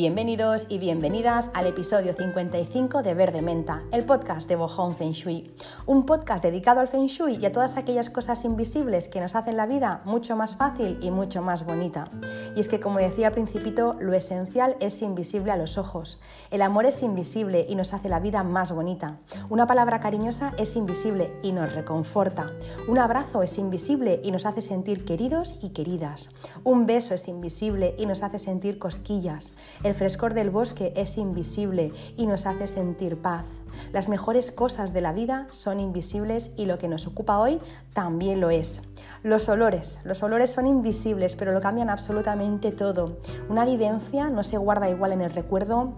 Bienvenidos y bienvenidas al episodio 55 de Verde Menta, el podcast de Bohong Feng Shui. Un podcast dedicado al Feng Shui y a todas aquellas cosas invisibles que nos hacen la vida mucho más fácil y mucho más bonita. Y es que, como decía al principito, lo esencial es invisible a los ojos. El amor es invisible y nos hace la vida más bonita. Una palabra cariñosa es invisible y nos reconforta. Un abrazo es invisible y nos hace sentir queridos y queridas. Un beso es invisible y nos hace sentir cosquillas. Frescor del bosque es invisible y nos hace sentir paz. Las mejores cosas de la vida son invisibles y lo que nos ocupa hoy también lo es. Los olores. Los olores son invisibles, pero lo cambian absolutamente todo. Una vivencia no se guarda igual en el recuerdo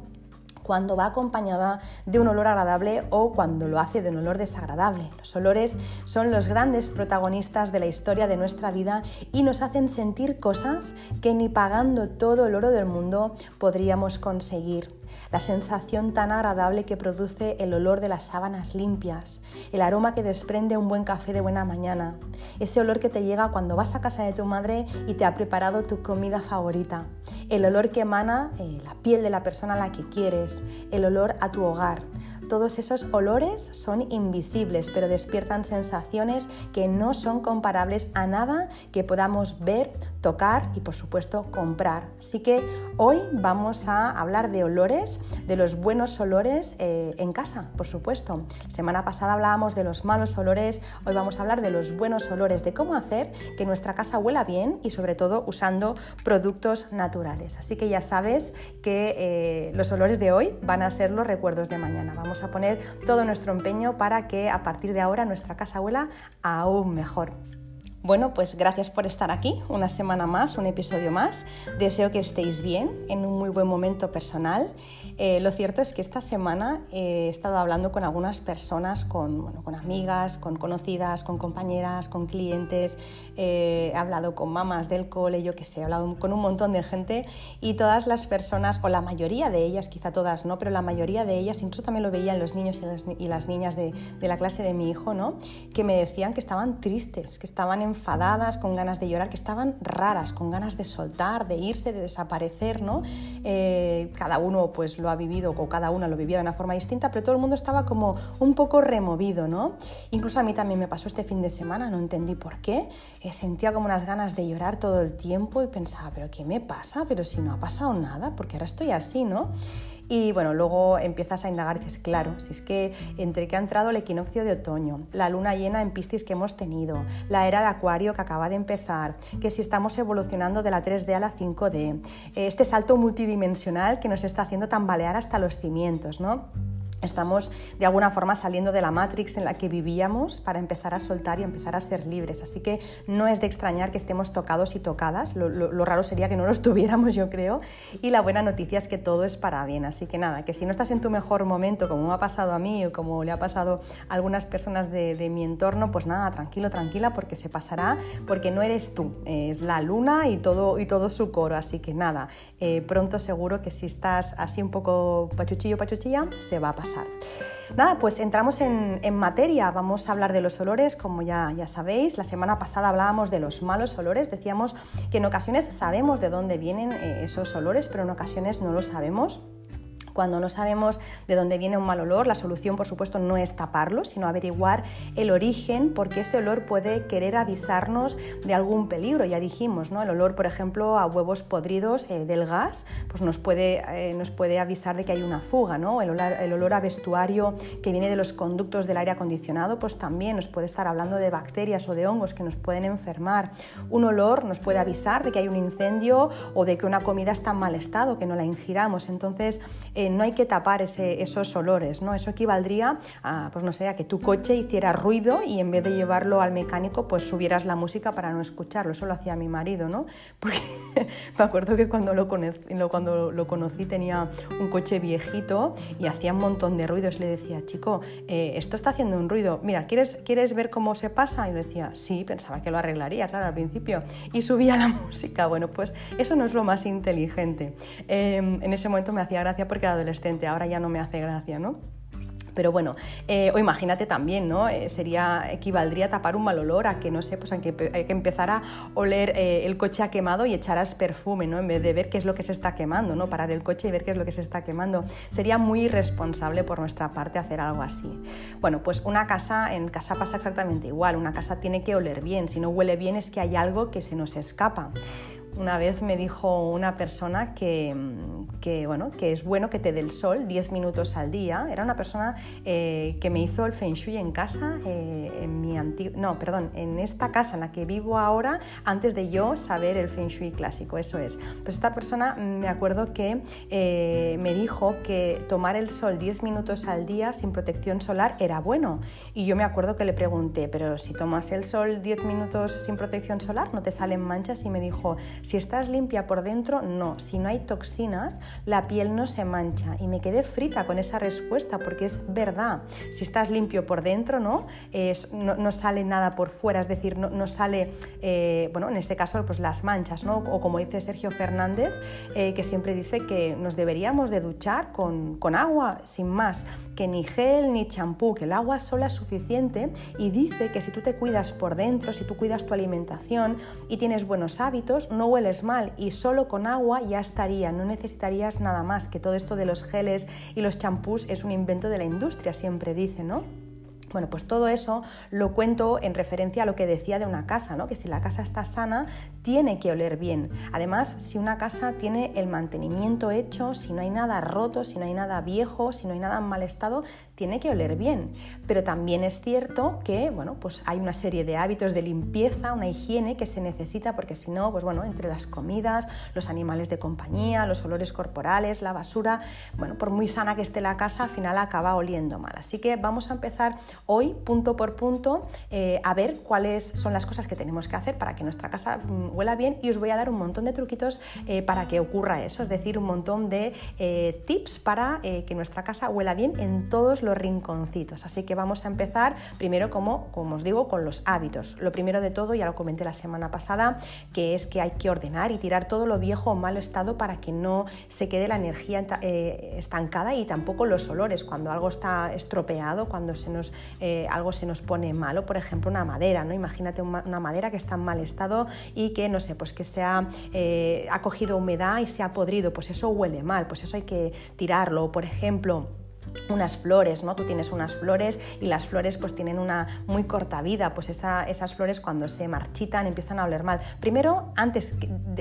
cuando va acompañada de un olor agradable o cuando lo hace de un olor desagradable. Los olores son los grandes protagonistas de la historia de nuestra vida y nos hacen sentir cosas que ni pagando todo el oro del mundo podríamos conseguir la sensación tan agradable que produce el olor de las sábanas limpias, el aroma que desprende un buen café de buena mañana, ese olor que te llega cuando vas a casa de tu madre y te ha preparado tu comida favorita, el olor que emana eh, la piel de la persona a la que quieres, el olor a tu hogar, todos esos olores son invisibles, pero despiertan sensaciones que no son comparables a nada que podamos ver, tocar y por supuesto comprar. Así que hoy vamos a hablar de olores, de los buenos olores eh, en casa, por supuesto. Semana pasada hablábamos de los malos olores, hoy vamos a hablar de los buenos olores, de cómo hacer que nuestra casa huela bien y sobre todo usando productos naturales. Así que ya sabes que eh, los olores de hoy van a ser los recuerdos de mañana. Vamos a poner todo nuestro empeño para que a partir de ahora nuestra casa huela aún mejor. Bueno, pues gracias por estar aquí, una semana más, un episodio más. Deseo que estéis bien, en un muy buen momento personal. Eh, lo cierto es que esta semana he estado hablando con algunas personas, con, con amigas, con conocidas, con compañeras, con clientes, eh, he hablado con mamás del cole, yo que sé, he hablado con un montón de gente y todas las personas, o la mayoría de ellas, quizá todas no, pero la mayoría de ellas, incluso también lo veían los niños y las, y las niñas de, de, la clase de mi hijo, ¿no? que me decían que estaban tristes, que estaban en enfadadas, con ganas de llorar, que estaban raras, con ganas de soltar, de irse, de desaparecer, ¿no? Eh, cada uno pues lo ha vivido o cada una lo vivía de una forma distinta, pero todo el mundo estaba como un poco removido, ¿no? Incluso a mí también me pasó este fin de semana, no entendí por qué, eh, sentía como unas ganas de llorar todo el tiempo y pensaba, pero ¿qué me pasa? Pero si no ha pasado nada, porque ahora estoy así, ¿no? Y bueno, luego empiezas a indagar y dices, claro, si es que entre que ha entrado el equinoccio de otoño, la luna llena en Piscis que hemos tenido, la era de Acuario que acaba de empezar, que si estamos evolucionando de la 3D a la 5D, este salto multidimensional que nos está haciendo tambalear hasta los cimientos, ¿no? Estamos de alguna forma saliendo de la Matrix en la que vivíamos para empezar a soltar y empezar a ser libres. Así que no es de extrañar que estemos tocados y tocadas. Lo, raro sería que no lo estuviéramos, yo creo. Y la buena noticia es que todo es para bien. Así que nada, que si no estás en tu mejor momento, como me ha pasado a mí o como le ha pasado a algunas personas de, de mi entorno, pues nada, tranquilo, tranquila, porque se pasará, porque no eres tú, es la luna y todo, y todo su coro. Así que nada, eh, pronto seguro que si estás así un poco pachuchillo, pachuchilla, se va a pasar. Nada, pues entramos en, en, materia, vamos a hablar de los olores, como ya, ya sabéis, la semana pasada hablábamos de los malos olores, decíamos que en ocasiones sabemos de dónde vienen eh, esos olores, pero en ocasiones no lo sabemos. Cuando no sabemos de dónde viene un mal olor, la solución por supuesto no es taparlo, sino averiguar el origen, porque ese olor puede querer avisarnos de algún peligro. Ya dijimos, ¿no? El olor, por ejemplo, a huevos podridos eh, del gas, pues nos puede, eh, nos puede avisar de que hay una fuga, ¿no? El olor, el olor a vestuario que viene de los conductos del aire acondicionado, pues también nos puede estar hablando de bacterias o de hongos que nos pueden enfermar. Un olor nos puede avisar de que hay un incendio o de que una comida está en mal estado, que no la ingiramos. Entonces, no hay que tapar esos olores, ¿no? Eso equivaldría a, pues no sé, a que tu coche hiciera ruido y en vez de llevarlo al mecánico, pues subieras la música para no escucharlo. Eso lo hacía mi marido, ¿no? Porque me acuerdo que cuando lo, conocí, cuando lo conocí tenía un coche viejito y hacía un montón de ruidos. Le decía, chico, eh, esto está haciendo un ruido. Mira, ¿quieres, ¿quieres ver cómo se pasa? Y le decía, sí, pensaba que lo arreglaría, claro, al principio. Y subía la música. Bueno, pues eso no es lo más inteligente. Em, en ese momento me hacía gracia porque adolescente, ahora ya no me hace gracia, ¿no? Pero bueno, eh, o imagínate también, ¿no? Eh, sería, equivaldría tapar un mal olor, a que no sé, pues a que, que empezar a oler eh, el coche ha quemado y echaras perfume, ¿no? En vez de ver qué es lo que se está quemando, ¿no? Parar el coche y ver qué es lo que se está quemando. Sería muy irresponsable por nuestra parte hacer algo así. Bueno, pues una casa, en casa pasa exactamente igual, una casa tiene que oler bien, si no huele bien es que hay algo que se nos escapa. Una vez me dijo una persona que, bueno, que es bueno que te dé el sol 10 minutos al día. Era una persona eh, que me hizo el feng shui en casa, eh, en mi no, perdón, en esta casa en la que vivo ahora, antes de yo saber el feng shui clásico, eso es. Pues esta persona me acuerdo que eh, me dijo que tomar el sol 10 minutos al día sin protección solar era bueno. Y yo me acuerdo que le pregunté, pero si tomas el sol 10 minutos sin protección solar, ¿no te salen manchas? Y me dijo, si estás limpia por dentro, no. Si no hay toxinas, la piel no se mancha. Y me quedé frita con esa respuesta porque es verdad. Si estás limpio por dentro, no, no, sale nada por fuera, es decir, no, sale, eh, bueno, en este caso, pues las manchas, ¿no? O como dice Sergio Fernández, eh, que siempre dice que nos deberíamos de duchar con, con agua, sin más, que ni gel ni champú, que el agua sola es suficiente y dice que si tú te cuidas por dentro, si tú cuidas tu alimentación y tienes buenos hábitos, no hueles mal y solo con agua ya estaría, no necesitarías nada más, que todo esto de los geles y los champús es un invento de la industria, siempre dice, ¿no? Bueno, pues todo eso lo cuento en referencia a lo que decía de una casa, ¿no? que si la casa está sana, tiene que oler bien. Además, si una casa tiene el mantenimiento hecho, si no hay nada roto, si no hay nada viejo, si no hay nada en mal estado, tiene que oler bien. Pero también es cierto que bueno, pues hay una serie de hábitos de limpieza, una higiene que se necesita, porque si no, pues bueno, entre las comidas, los animales de compañía, los olores corporales, la basura, bueno, por muy sana que esté la casa, al final acaba oliendo mal. Así que vamos a empezar hoy punto por punto eh, a ver cuáles son las cosas que tenemos que hacer para que nuestra casa mm, huela bien y os voy a dar un montón de truquitos eh, para que ocurra eso, es decir, un montón de eh, tips para que nuestra casa huela bien en todos los rinconcitos. Así que vamos a empezar primero como, como os digo, con los hábitos. Lo primero de todo, ya lo comenté la semana pasada, que es que hay que ordenar y tirar todo lo viejo o mal estado para que no se quede la energía estancada y tampoco los olores. Cuando algo está estropeado, cuando se nos eh, algo se nos pone malo, por ejemplo una madera, ¿no? Imagínate una, madera que está en mal estado y que, no sé, pues que se ha, eh, ha cogido humedad y se ha podrido, pues eso huele mal, pues eso hay que tirarlo. Por ejemplo, unas flores, ¿no? Tú tienes unas flores y las flores pues tienen una muy corta vida, pues esas flores cuando se marchitan empiezan a oler mal. Primero, antes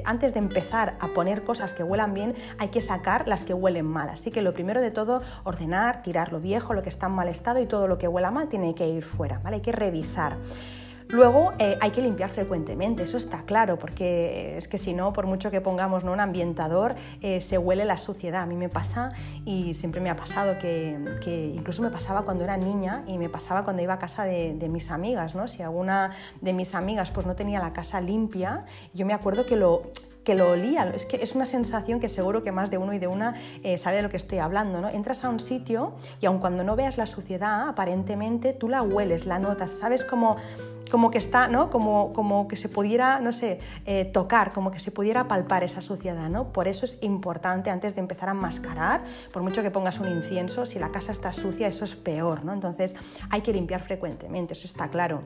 antes de empezar a poner cosas que huelan bien, hay que sacar las que huelen mal. Así que lo primero de todo, ordenar, tirar lo viejo, lo que está en mal estado y todo lo que huela mal tiene que ir fuera, ¿vale? Hay que revisar. Luego eh, hay que limpiar frecuentemente, eso está claro, porque es que si no, por mucho que pongamos un ambientador, eh, se huele la suciedad. A mí me pasa y siempre me ha pasado que, incluso me pasaba cuando era niña y me pasaba cuando iba a casa de, mis amigas. ¿no? Si alguna de mis amigas pues, no tenía la casa limpia, yo me acuerdo que lo, que lo olía. Es que es una sensación que seguro que más de uno y de una eh, sabe de lo que estoy hablando. ¿no? Entras a un sitio y aun cuando no veas la suciedad, aparentemente tú la hueles, la notas, sabes cómo como que está, ¿no? Como, como que se pudiera, no sé, eh, tocar, como que se pudiera palpar esa suciedad, ¿no? Por eso es importante antes de empezar a mascarar, por mucho que pongas un incienso, si la casa está sucia, eso es peor, ¿no? Entonces hay que limpiar frecuentemente, eso está claro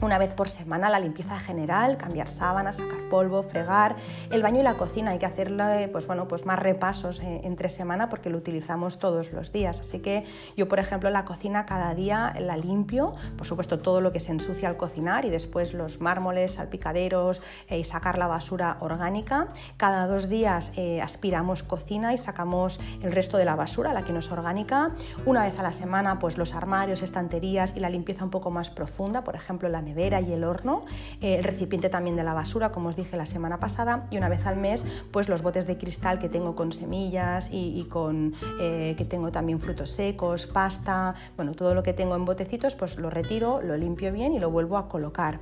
una vez por semana la limpieza general, cambiar sábanas, sacar polvo, fregar. El baño y la cocina hay que hacerle pues, bueno, pues más repasos eh, entre semana porque lo utilizamos todos los días. Así que yo, por ejemplo, la cocina cada día la limpio, por supuesto todo lo que se ensucia al cocinar y después los mármoles, salpicaderos eh, y sacar la basura orgánica. Cada dos días eh, aspiramos cocina y sacamos el resto de la basura, la que no es orgánica. Una vez a la semana pues los armarios, estanterías y la limpieza un poco más profunda, por ejemplo la y el horno, eh, el recipiente también de la basura, como os dije la semana pasada, y una vez al mes, pues los botes de cristal que tengo con semillas y, con eh, que tengo también frutos secos, pasta, bueno, todo lo que tengo en botecitos, pues lo retiro, lo limpio bien y lo vuelvo a colocar.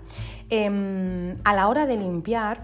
Em, a la hora de limpiar,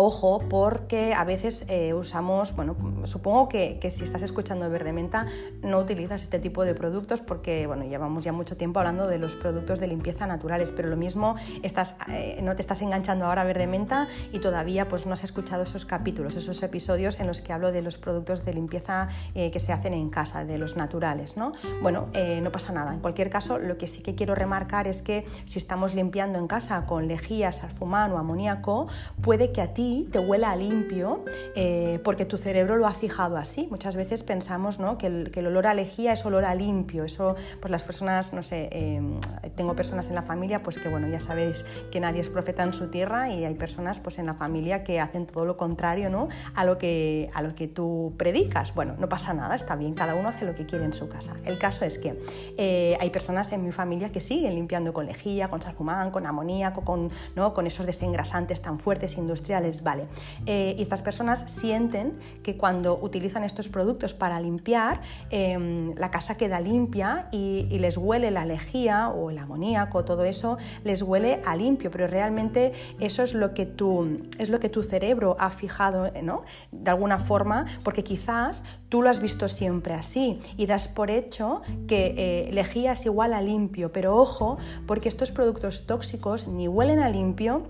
Ojo, porque a veces eh, usamos, bueno, supongo que, si estás escuchando Verde Menta no utilizas este tipo de productos porque, bueno, llevamos ya mucho tiempo hablando de los productos de limpieza naturales, pero lo mismo estás, eh, no te estás enganchando ahora a Verde Menta y todavía pues no has escuchado esos capítulos, esos episodios en los que hablo de los productos de limpieza eh, que se hacen en casa, de los naturales, ¿no? Bueno, no pasa nada. En cualquier caso, lo que sí que quiero remarcar es que si estamos limpiando en casa con lejía, salfumán o amoníaco, puede que a ti te huela a limpio eh, porque tu cerebro lo ha fijado así. Muchas veces pensamos ¿no? que, el, olor a lejía es olor a limpio. Eso, pues las personas, no sé, em, tengo personas en la familia, pues que bueno, ya sabéis que nadie es profeta en su tierra y hay personas pues en la familia que hacen todo lo contrario ¿no? a, lo que, a lo que tú predicas. Bueno, no pasa nada, está bien, cada uno hace lo que quiere en su casa. El caso es que eh, hay personas en mi familia que siguen limpiando con lejía, con salfumán, con amoníaco, con, ¿no? con esos desengrasantes tan fuertes industriales vale. Eh, y estas personas sienten que cuando utilizan estos productos para limpiar, em, la casa queda limpia y, les huele la lejía o el amoníaco, todo eso les huele a limpio, pero realmente eso es lo que tu, es lo que tu cerebro ha fijado. De alguna forma, porque quizás tú lo has visto siempre así y das por hecho que eh, lejía es igual a limpio, pero ojo, porque estos productos tóxicos ni huelen a limpio,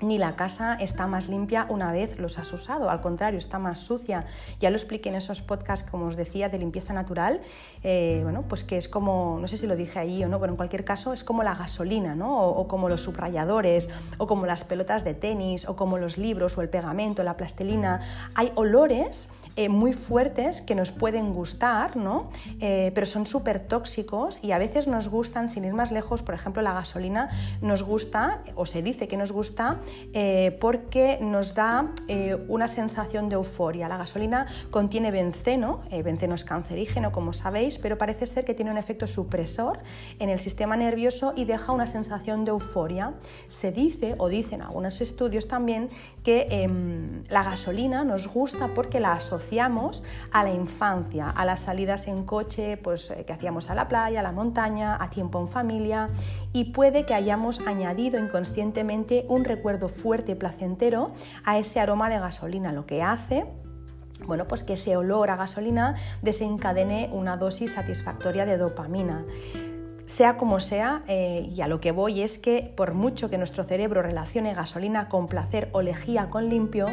ni la casa está más limpia una vez los has usado, al contrario, está más sucia. Ya lo expliqué en esos podcasts, como os decía, de limpieza natural, eh, bueno, pues que es como, no sé si lo dije ahí o no, pero en cualquier caso es como la gasolina, ¿no? O, como los subrayadores, o como las pelotas de tenis, o como los libros, o el pegamento, la plastilina. Hay olores eh, muy fuertes que nos pueden gustar, ¿no? Eh, pero son súper tóxicos y a veces nos gustan, sin ir más lejos, por ejemplo, la gasolina nos gusta, o se dice que nos gusta, eh, porque nos da una sensación de euforia. La gasolina contiene benceno, benceno es cancerígeno, como sabéis, pero parece ser que tiene un efecto supresor en el sistema nervioso y deja una sensación de euforia. Se dice, o dicen algunos estudios también, que em, la gasolina nos gusta porque la asociamos a la infancia, a las salidas en coche pues, eh, que hacíamos a la playa, a la montaña, a tiempo en familia y puede que hayamos añadido inconscientemente un recuerdo fuerte y placentero a ese aroma de gasolina, lo que hace bueno, pues que ese olor a gasolina desencadene una dosis satisfactoria de dopamina. Sea como sea, eh, y a lo que voy es que por mucho que nuestro cerebro relacione gasolina con placer o lejía con limpio,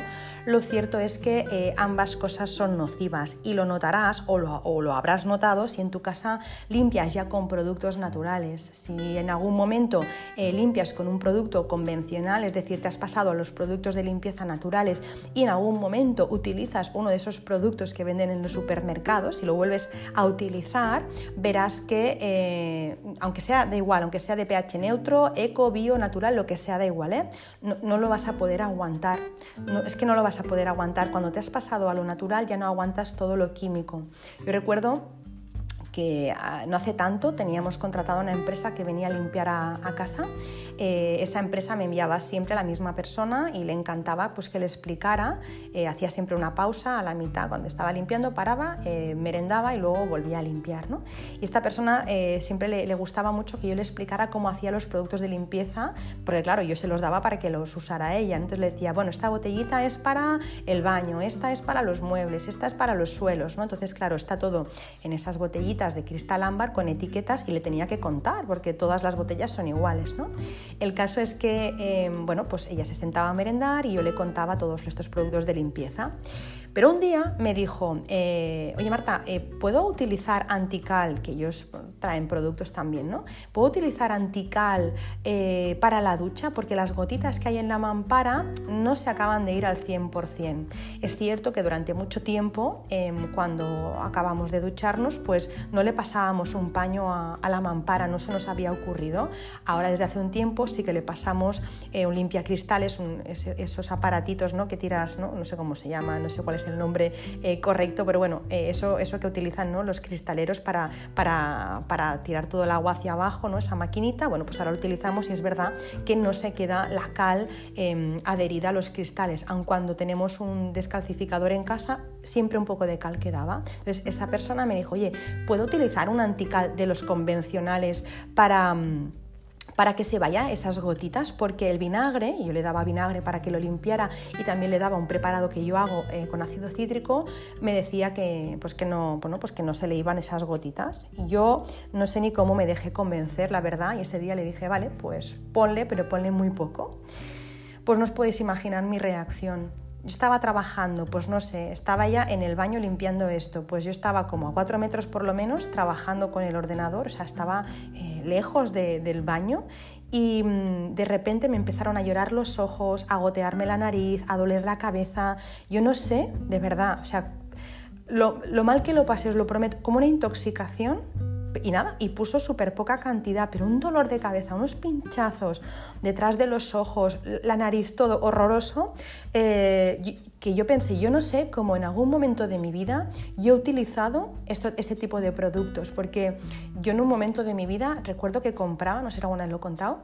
lo cierto es que eh, ambas cosas son nocivas y lo notarás o lo, habrás notado si en tu casa limpias ya con productos naturales. Si en algún momento eh, limpias con un producto convencional, es decir, te has pasado a los productos de limpieza naturales y en algún momento utilizas uno de esos productos que venden en los supermercados y lo vuelves a utilizar, verás que aunque sea da igual, aunque sea de pH neutro, eco, bio, natural, lo que sea da igual, ¿eh? no, lo vas a poder aguantar. es que no lo vas a poder aguantar. Cuando te has pasado a lo natural ya no aguantas todo lo químico. Yo recuerdo que ah, no hace tanto teníamos contratado una empresa que venía a limpiar a, casa. Eh, esa empresa me enviaba siempre a la misma persona y le encantaba pues, que le explicara. Eh, hacía siempre una pausa a la mitad, cuando estaba limpiando, paraba, eh, merendaba y luego volvía a limpiar. ¿no? Y esta persona siempre le, gustaba mucho que yo le explicara cómo hacía los productos de limpieza, porque claro, yo se los daba para que los usara ella. Entonces le decía, bueno, esta botellita es para el baño, esta es para los muebles, esta es para los suelos. ¿no? Entonces, claro, está todo en esas botellitas de cristal ámbar con etiquetas y le tenía que contar porque todas las botellas son iguales. ¿no? El caso es que em, bueno, pues ella se sentaba a merendar y yo le contaba todos estos productos de limpieza. Pero un día me dijo, eh, oye Marta, eh, ¿puedo utilizar antical, que ellos traen productos también, ¿no? ¿Puedo utilizar antical eh, para la ducha? Porque las gotitas que hay en la mampara no se acaban de ir al 100%. Es cierto que durante mucho tiempo, em, cuando acabamos de ducharnos, pues no le pasábamos un paño a, la mampara, no se nos había ocurrido. Ahora desde hace un tiempo sí que le pasamos un limpiacristales, esos aparatitos ¿no? que tiras, ¿no? no sé cómo se llama, no sé cuál es el nombre eh, correcto, pero bueno, eh, eso, eso que utilizan ¿no? los cristaleros para, para, tirar todo el agua hacia abajo, ¿no? esa maquinita, bueno, pues ahora lo utilizamos y es verdad que no se queda la cal em, adherida a los cristales, aun cuando tenemos un descalcificador en casa, siempre un poco de cal quedaba. Entonces esa persona me dijo, oye, ¿puedo utilizar un antical de los convencionales para... Mm, para que se vaya esas gotitas, porque el vinagre, yo le daba vinagre para que lo limpiara y también le daba un preparado que yo hago eh, con ácido cítrico, me decía que, pues que, no, bueno, pues que no se le iban esas gotitas. Yo no sé ni cómo me dejé convencer, la verdad, y ese día le dije, vale, pues ponle, pero ponle muy poco. Pues no os podéis imaginar mi reacción yo estaba trabajando, pues no sé, estaba ya en el baño limpiando esto, pues yo estaba como a cuatro metros por lo menos trabajando con el ordenador, o sea, estaba eh, lejos del baño y mm, de repente me empezaron a llorar los ojos, a gotearme la nariz, a doler la cabeza, yo no sé, de verdad, o sea, lo, lo mal que lo pasé, os lo prometo, como una intoxicación y nada, y puso súper poca cantidad, pero un dolor de cabeza, unos pinchazos detrás de los ojos, la nariz, todo horroroso, eh, que yo pensé, yo no sé cómo en algún momento de mi vida yo he utilizado esto, este tipo de productos, porque yo en un momento de mi vida recuerdo que compraba, no sé si alguna vez lo he contado,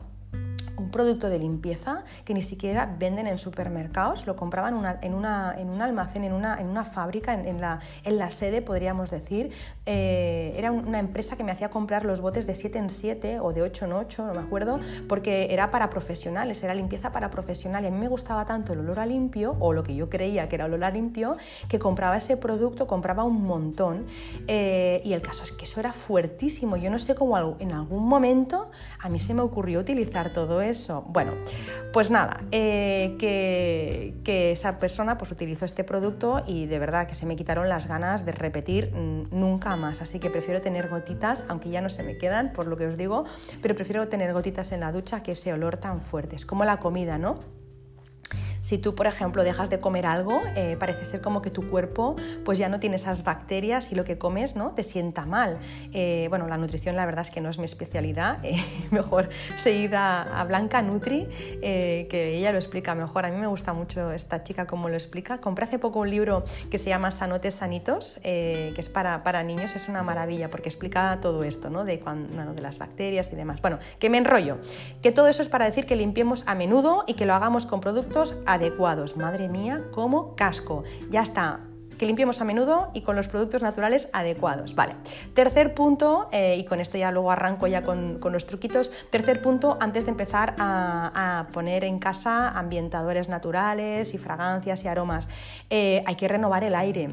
producto de limpieza que ni siquiera venden en supermercados, lo compraban en, una, en un almacén, en una, en una fábrica, en, la, en la sede, podríamos decir. Eh, era una empresa que me hacía comprar los botes de 7 en 7 o de 8 en 8, no me acuerdo, porque era para profesionales, era limpieza para profesionales. A mí me gustaba tanto el olor a limpio, o lo que yo creía que era olor a limpio, que compraba ese producto, compraba un montón. Eh, y el caso es que eso era fuertísimo. Yo no sé cómo en algún momento a mí se me ocurrió utilizar todo eso bueno, pues nada, eh, que, esa persona pues utilizó este producto y de verdad que se me quitaron las ganas de repetir mm, nunca más. Así que prefiero tener gotitas, aunque ya no se me quedan, por lo que os digo, pero prefiero tener gotitas en la ducha que ese olor tan fuerte. Es como la comida, ¿no? Si tú, por ejemplo, dejas de comer algo, eh, parece ser como que tu cuerpo pues ya no tiene esas bacterias y lo que comes ¿no? te sienta mal. Eh, bueno, la nutrición la verdad es que no es mi especialidad, eh, mejor seguida a Blanca Nutri, que ella lo explica mejor. A mí me gusta mucho esta chica como lo explica. Compré hace poco un libro que se llama Sanotes Sanitos, que es para, para niños, es una maravilla porque explica todo esto, ¿no? de, cuando, de las bacterias y demás. Bueno, que me enrollo, que todo eso es para decir que limpiemos a menudo y que lo hagamos con productos adecuados. Madre mía, como casco. Ya está, que limpiemos a menudo y con los productos naturales adecuados. Vale. Tercer punto, eh, y con esto ya luego arranco ya con, los truquitos. Tercer punto, antes de empezar a, poner en casa ambientadores naturales y fragancias y aromas, eh, hay que renovar el aire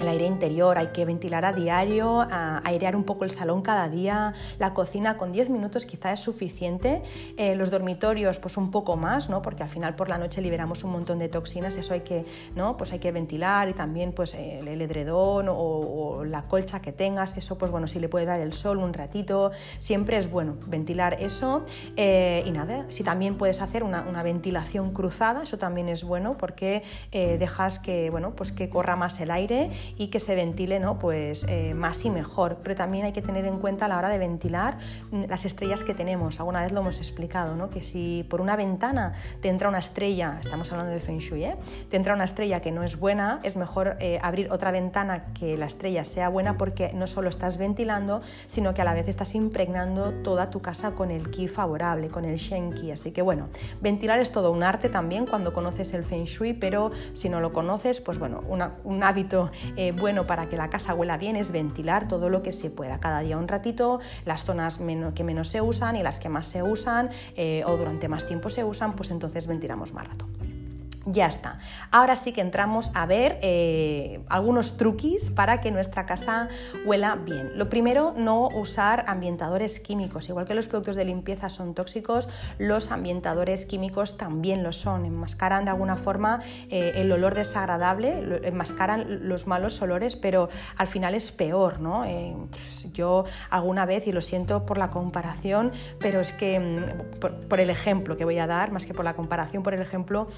el aire interior, hay que ventilar a diario, airear un poco el salón cada día, la cocina con 10 minutos quizá es suficiente, eh, los dormitorios pues un poco más, ¿no? porque al final por la noche liberamos un montón de toxinas, eso hay que, ¿no? pues hay que ventilar y también pues el, edredón o, la colcha que tengas, eso pues bueno, si le puede dar el sol un ratito, siempre es bueno ventilar eso eh, y nada, si también puedes hacer una, ventilación cruzada, eso también es bueno porque eh, dejas que, bueno, pues que corra más el aire y que se ventile ¿no? pues, eh, más y mejor. Pero también hay que tener en cuenta a la hora de ventilar mm, las estrellas que tenemos. Alguna vez lo hemos explicado, ¿no? que si por una ventana te entra una estrella, estamos hablando de Feng Shui, ¿eh? te entra una estrella que no es buena, es mejor eh, abrir otra ventana que la estrella sea buena porque no solo estás ventilando, sino que a la vez estás impregnando toda tu casa con el ki favorable, con el Shen Ki. Así que bueno, ventilar es todo un arte también cuando conoces el Feng Shui, pero si no lo conoces, pues bueno, un hábito eh, bueno para que la casa huela bien es ventilar todo lo que se pueda, cada día un ratito, las zonas que menos se usan y las que más se usan eh, o durante más tiempo se usan, pues entonces ventilamos más rato. Ya está. Ahora sí que entramos a ver eh, algunos truquis para que nuestra casa huela bien. Lo primero, no usar ambientadores químicos. Igual que los productos de limpieza son tóxicos, los ambientadores químicos también lo son. Enmascaran de alguna forma eh, el olor desagradable, enmascaran los malos olores, pero al final es peor. ¿no? Eh, yo alguna vez, y lo siento por la comparación, pero es que mm, por, el ejemplo que voy a dar, más que por la comparación, por el ejemplo,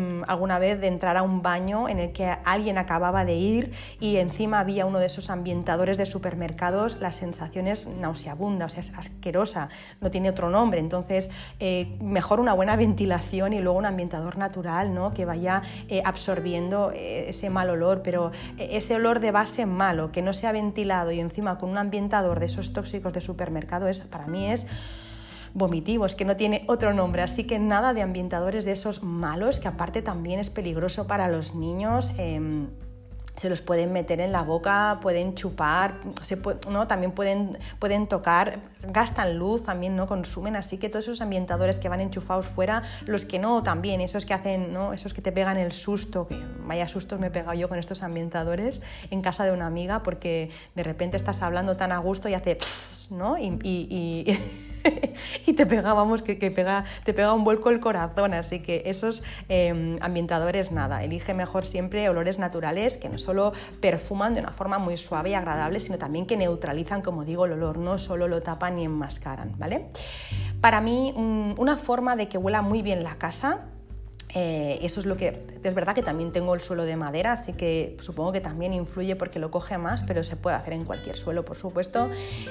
Em, alguna vez de entrar a un baño en el que alguien acababa de ir y encima había uno de esos ambientadores de supermercados, la sensación es nauseabunda, o sea, es asquerosa, no tiene otro nombre. Entonces, eh, mejor una buena ventilación y luego un ambientador natural ¿no? que vaya eh, absorbiendo eh, ese mal olor, pero ese olor de base malo, que no sea ventilado y encima con un ambientador de esos tóxicos de supermercado, es, para mí es vomitivos, que no tiene otro nombre. Así que nada de ambientadores de esos malos, que aparte también es peligroso para los niños. Em, se los pueden meter en la boca, pueden chupar, ¿no? también pueden, pueden tocar, gastan luz, también no consumen, así que todos esos ambientadores que van enchufados fuera, los que no también, esos que hacen, ¿no? esos que te pegan el susto, que vaya sustos me he pegado yo con estos ambientadores en casa de una amiga porque de repente estás hablando tan a gusto y hace ¿no? y y te pega, vamos, que, pega, te pega un vuelco el corazón. Así que esos em, ambientadores, nada, elige mejor siempre olores naturales que no solo perfuman de una forma muy suave y agradable, sino también que neutralizan, como digo, el olor, no solo lo tapan ni enmascaran, ¿vale? Para mí, una forma de que huela muy bien la casa eh, eso es lo que es verdad que también tengo el suelo de madera, así que supongo que también influye porque lo coge más, pero se puede hacer en cualquier suelo, por supuesto.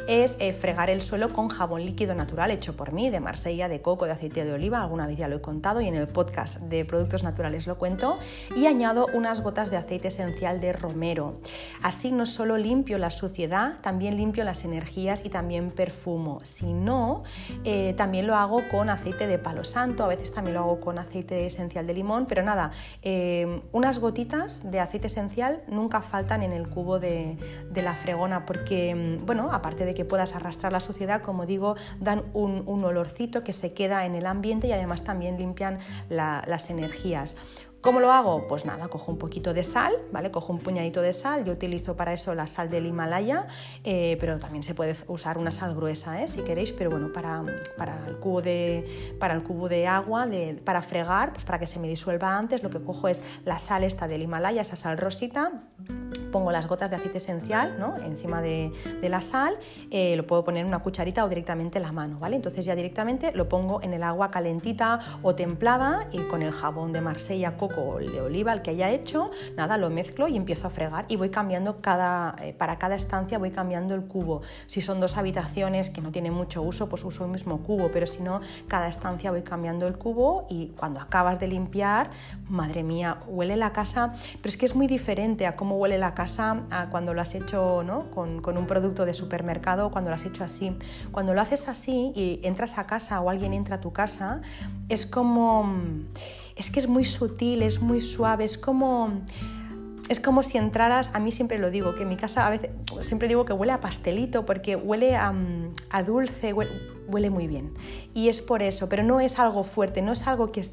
Es eh, fregar el suelo con jabón líquido natural hecho por mí, de Marsella, de coco, de aceite de oliva. Alguna vez ya lo he contado y en el podcast de productos naturales lo cuento. Y añado unas gotas de aceite esencial de romero. Así no solo limpio la suciedad, también limpio las energías y también perfumo. Si no, eh, también lo hago con aceite de palo santo, a veces también lo hago con aceite esencial de limón, pero nada, eh, unas gotitas de aceite esencial nunca faltan en el cubo de, la fregona porque, mm, bueno, aparte de que puedas arrastrar la suciedad, como digo, dan un, olorcito que se queda en el ambiente y además también limpian las energías. ¿Cómo lo hago? Pues nada, cojo un poquito de sal, ¿vale? Cojo un puñadito de sal, yo utilizo para eso la sal del Himalaya, eh, pero también se puede usar una sal gruesa, ¿eh? si queréis, pero bueno, para, el, cubo de, agua, para fregar, pues para que se me disuelva antes, lo que cojo es la sal esta del Himalaya, esa sal rosita, pongo las gotas de aceite esencial encima de, la sal, eh, lo puedo poner en una cucharita o directamente en la mano, ¿vale? Entonces ya directamente lo pongo en el agua calentita o templada y con el jabón de Marsella, coco o de oliva, el que haya hecho, nada, lo mezclo y empiezo a fregar y voy cambiando cada, eh, para cada estancia voy cambiando el cubo. Si son dos habitaciones que no tienen mucho uso, pues uso el mismo cubo, pero si no, cada estancia voy cambiando el cubo y cuando acabas de limpiar, madre mía, huele la casa, pero es que es muy diferente a cómo huele la casa cuando lo has hecho ¿no? con, con, un producto de supermercado, cuando lo has hecho así. Cuando lo haces así y entras a casa o alguien entra a tu casa, es como... Es que es muy sutil, es muy suave, es como es como si entraras, a mí siempre lo digo, que mi casa a veces siempre digo que huele a pastelito porque huele a, dulce, huele, muy bien. Y es por eso, pero no es algo fuerte, no es algo que es...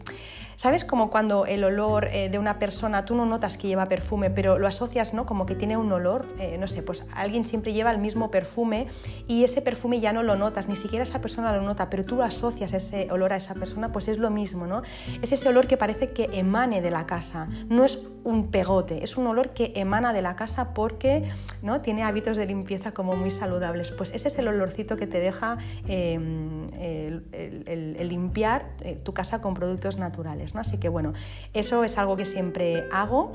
¿Sabes como cuando el olor eh, de una persona, tú no notas que lleva perfume, pero lo asocias, ¿no? Como que tiene un olor, eh, no sé, pues alguien siempre lleva el mismo perfume y ese perfume ya no lo notas, ni siquiera esa persona lo nota, pero tú lo asocias ese olor a esa persona, pues es lo mismo, ¿no? Es ese olor que parece que emane de la casa, no es un pegote, es un olor que emana de la casa porque ¿no? tiene hábitos de limpieza como muy saludables. Pues ese es el olorcito que te deja em, el, limpiar eh, tu casa con productos naturales. Así que bueno, eso es algo que siempre hago.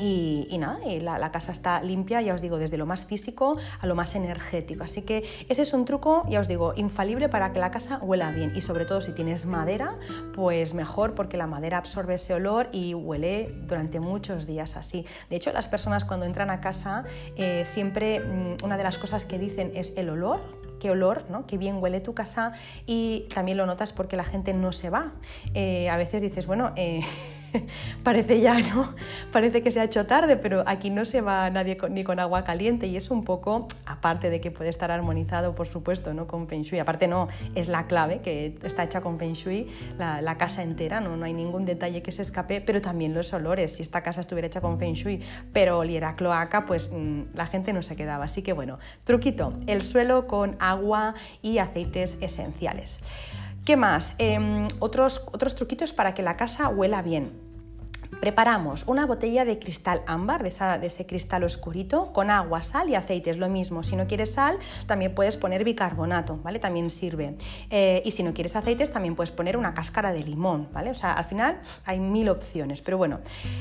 Y, nada, la, casa está limpia, ya os digo, desde lo más físico a lo más energético. Así que ese es un truco, ya os digo, infalible para que la casa huela bien. Y sobre todo si tienes madera, pues mejor porque la madera absorbe ese olor y huele durante muchos días así. De hecho, las personas cuando entran a casa, eh, siempre mm, una de las cosas que dicen es el olor, qué olor, ¿no? qué bien huele tu casa y también lo notas porque la gente no se va. Eh, a veces dices, bueno, eh, parece ya, ¿no? Parece que se ha hecho tarde, pero aquí no se va nadie ni con agua caliente y es un poco, aparte de que puede estar armonizado, por supuesto, ¿no? Con Feng Shui, aparte no, es la clave, que está hecha con Feng Shui, la, casa entera, ¿no? no hay ningún detalle que se escape, pero también los olores, si esta casa estuviera hecha con Feng Shui, pero oliera cloaca, pues mm, la gente no se quedaba. Así que bueno, truquito, el suelo con agua y aceites esenciales. ¿Qué más? Em, otros, otros truquitos para que la casa huela bien. Preparamos una botella de cristal ámbar, de, ese cristal oscurito, con agua, sal y aceite, es lo mismo. Si no quieres sal, también puedes poner bicarbonato, ¿vale? También sirve. Eh, y si no quieres aceites, también puedes poner una cáscara de limón, ¿vale? O sea, al final hay mil opciones, pero bueno,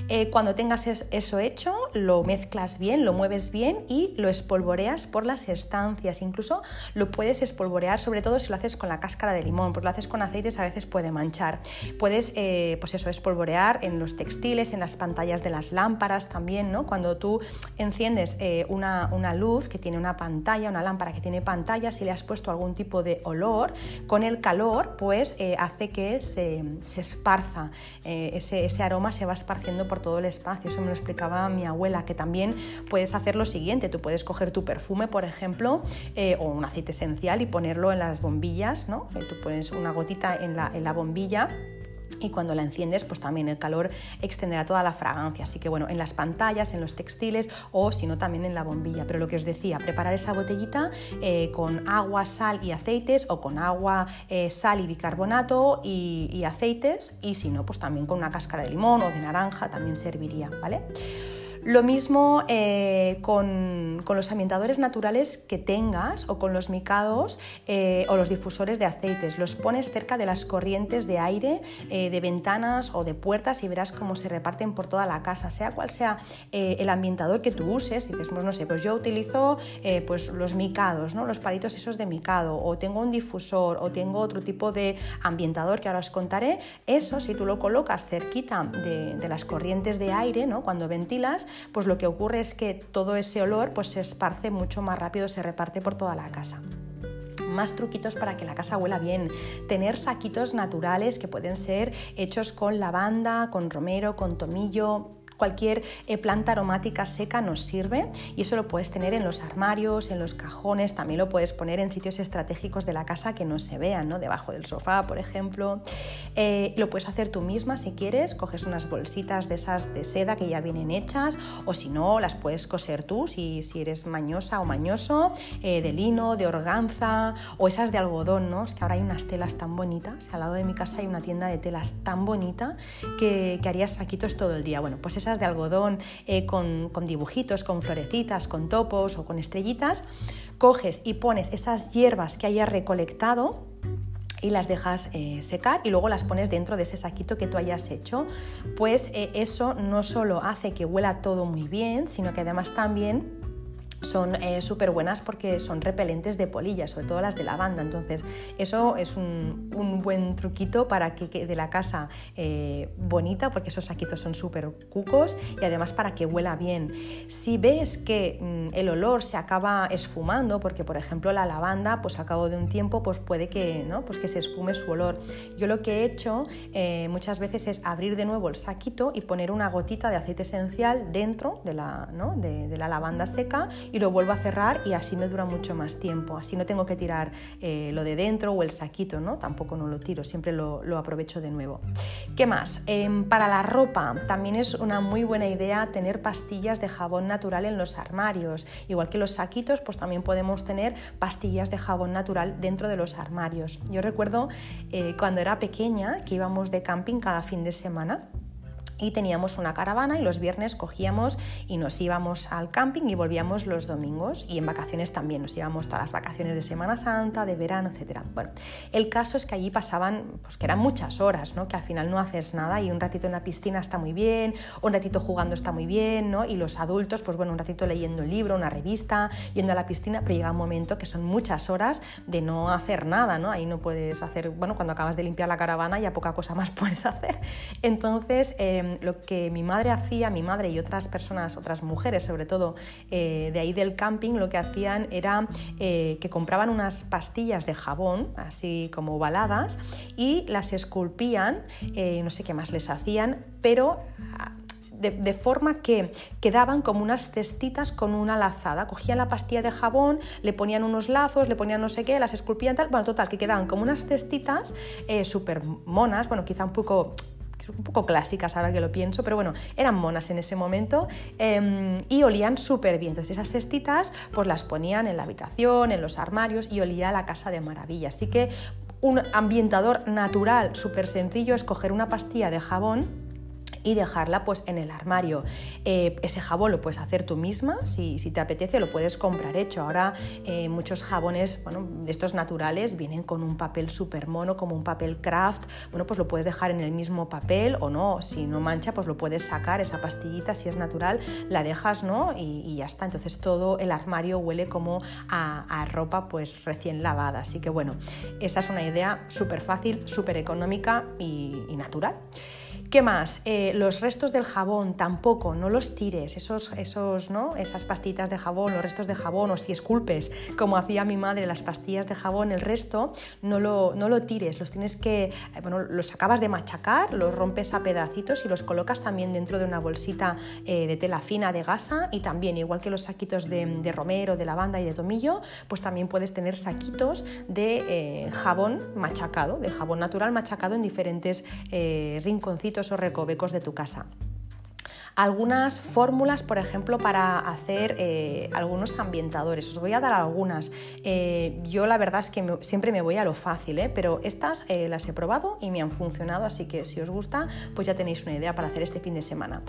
eh, cuando tengas eso hecho, lo mezclas bien, lo mueves bien y lo espolvoreas por las estancias. Incluso lo puedes espolvorear, sobre todo si lo haces con la cáscara de limón, porque lo haces con aceites a veces puede manchar. Puedes, eh, pues eso, espolvorear en los textiles en las pantallas de las lámparas también, ¿no? Cuando tú enciendes eh, una, luz que tiene una pantalla, una lámpara que tiene pantalla, si le has puesto algún tipo de olor, con el calor pues eh, hace que se, esparza, eh, ese, ese, aroma se va esparciendo por todo el espacio, eso me lo explicaba mi abuela, que también puedes hacer lo siguiente, tú puedes coger tu perfume, por ejemplo, o un aceite esencial y ponerlo en las bombillas, ¿no? tú pones una gotita en la, en la bombilla y cuando la enciendes, pues también el calor extenderá toda la fragancia. Así que bueno, en las pantallas, en los textiles o si no también en la bombilla. Pero lo que os decía, preparar esa botellita eh, con agua, sal y aceites o con agua, eh, sal y bicarbonato y, y aceites y si no, pues también con una cáscara de limón o de naranja también serviría, ¿vale? Lo mismo eh, con, los ambientadores naturales que tengas o con los micados eh, o los difusores de aceites. Los pones cerca de las corrientes de aire, eh, de ventanas o de puertas y verás cómo se reparten por toda la casa, sea cual sea el ambientador que tú uses. Dices, pues no sé, pues yo utilizo pues los micados, ¿no? los palitos esos de micado, o tengo un difusor, o tengo otro tipo de ambientador que ahora os contaré. Eso, si tú lo colocas cerquita de, de las corrientes de aire, ¿no? cuando ventilas, pues lo que ocurre es que todo ese olor pues se esparce mucho más rápido, se reparte por toda la casa más truquitos para que la casa huela bien. Tener saquitos naturales que pueden ser hechos con lavanda, con romero, con tomillo, Cualquier eh, planta aromática seca nos sirve y eso lo puedes tener en los armarios, en los cajones, también lo puedes poner en sitios estratégicos de la casa que no se vean, ¿no? debajo del sofá, por ejemplo. Eh, lo puedes hacer tú misma si quieres, coges unas bolsitas de esas de seda que ya vienen hechas o si no, las puedes coser tú si, si eres mañosa o mañoso, eh, de lino, de organza o esas de algodón, ¿no? Es que ahora hay unas telas tan bonitas, al lado de mi casa hay una tienda de telas tan bonita que, que harías saquitos todo el día. Bueno, pues esas de algodón eh, con, dibujitos, con florecitas, con topos o con estrellitas, coges y pones esas hierbas que hayas recolectado y las dejas eh, secar y luego las pones dentro de ese saquito que tú hayas hecho, pues eh, eso no solo hace que huela todo muy bien, sino que además también son eh, súper buenas porque son repelentes de polillas, sobre todo las de lavanda. Entonces, eso es un, buen truquito para que quede la casa eh, bonita, porque esos saquitos son súper cucos y además para que huela bien. Si ves que mm, el olor se acaba esfumando, porque por ejemplo la lavanda, pues a cabo de un tiempo, pues puede que, ¿no? pues que se esfume su olor. Yo lo que he hecho eh, muchas veces es abrir de nuevo el saquito y poner una gotita de aceite esencial dentro de la, de la lavanda seca y lo vuelvo a cerrar y así me dura mucho más tiempo. Así no tengo que tirar eh, lo de dentro o el saquito, ¿no? Tampoco no lo tiro, siempre lo, aprovecho de nuevo. ¿Qué más? Em, para la ropa también es una muy buena idea tener pastillas de jabón natural en los armarios. Igual que los saquitos, pues también podemos tener pastillas de jabón natural dentro de los armarios. Yo recuerdo eh, cuando era pequeña que íbamos de camping cada fin de semana y teníamos una caravana y los viernes cogíamos y nos íbamos al camping y volvíamos los domingos y en vacaciones también nos íbamos todas las vacaciones de Semana Santa, de verano, etc. Bueno, el caso es que allí pasaban, pues que eran muchas horas, ¿no? que al final no haces nada y un ratito en la piscina está muy bien, un ratito jugando está muy bien, ¿no? y los adultos, pues bueno, un ratito leyendo un libro, una revista, yendo a la piscina, pero llega un momento que son muchas horas de no hacer nada, ¿no? ahí no puedes hacer, bueno, cuando acabas de limpiar la caravana ya poca cosa más puedes hacer. Entonces, eh, lo que mi madre hacía, mi madre y otras personas, otras mujeres sobre todo eh, de ahí del camping, lo que hacían era eh, que compraban unas pastillas de jabón, así como ovaladas, y las esculpían, eh, no sé qué más les hacían, pero ah, de, forma que quedaban como unas cestitas con una lazada. Cogían la pastilla de jabón, le ponían unos lazos, le ponían no sé qué, las esculpían tal. Bueno, total, que quedaban como unas cestitas súper monas, bueno, quizá un poco un poco clásicas ahora que lo pienso, pero bueno, eran monas en ese momento em, y olían súper bien. Entonces esas cestitas pues las ponían en la habitación, en los armarios y olía la casa de maravilla. Así que un ambientador natural súper sencillo es coger una pastilla de jabón y dejarla pues en el armario. Eh, ese jabón lo puedes hacer tú misma, si, si te apetece lo puedes comprar hecho. Ahora eh, muchos jabones bueno, de estos naturales vienen con un papel súper mono, como un papel craft. Bueno, pues lo puedes dejar en el mismo papel o no. Si no mancha, pues lo puedes sacar, esa pastillita, si es natural, la dejas, ¿no? Y, ya está. Entonces todo el armario huele como a, ropa pues recién lavada. Así que bueno, esa es una idea súper fácil, súper económica y natural. ¿Qué más? Eh, los restos del jabón tampoco, no los tires, esos, esos, ¿no? esas pastillitas de jabón, los restos de jabón, o si esculpes, como hacía mi madre, las pastillas de jabón, el resto, no lo, no lo tires, los tienes que, eh, bueno, los acabas de machacar, los rompes a pedacitos y los colocas también dentro de una bolsita eh, de tela fina de gasa y también, igual que los saquitos de, romero, de lavanda y de tomillo, pues también puedes tener saquitos de jabón machacado, de jabón natural machacado en diferentes rinconcitos o recovecos de tu casa algunas fórmulas, por ejemplo, para hacer eh, algunos ambientadores. Os voy a dar algunas. Eh, yo la verdad es que siempre me voy a lo fácil, ¿eh? pero estas las he probado y me han funcionado, así que si os gusta, pues ya tenéis una idea para hacer este fin de semana.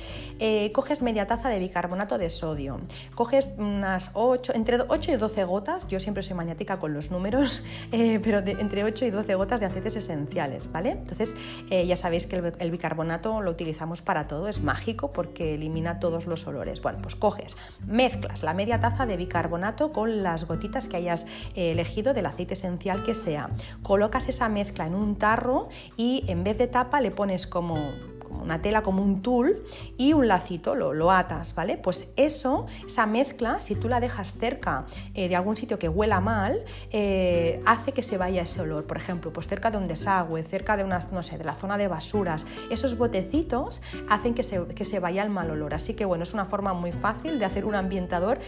coges media taza de bicarbonato de sodio, coges unas 8, entre 8 y 12 gotas, yo siempre soy maniática con los números, pero entre 8 y 12 gotas de aceites esenciales, ¿vale? Entonces ya sabéis que el, el bicarbonato lo utilizamos para todo, es mágico porque que elimina todos los olores. Bueno, pues coges, mezclas la media taza de bicarbonato con las gotitas que hayas eh, elegido del aceite esencial que sea. Colocas esa mezcla en un tarro y en vez de tapa le pones como una tela como un tul y un lacito, lo, atas, ¿vale? Pues eso, esa mezcla, si tú la dejas cerca eh, de algún sitio que huela mal, eh, hace que se vaya ese olor. Por ejemplo, pues cerca de un desagüe, cerca de una, no sé, de la zona de basuras, esos botecitos hacen que se, que se vaya el mal olor. Así que bueno, es una forma muy fácil de hacer un ambientador,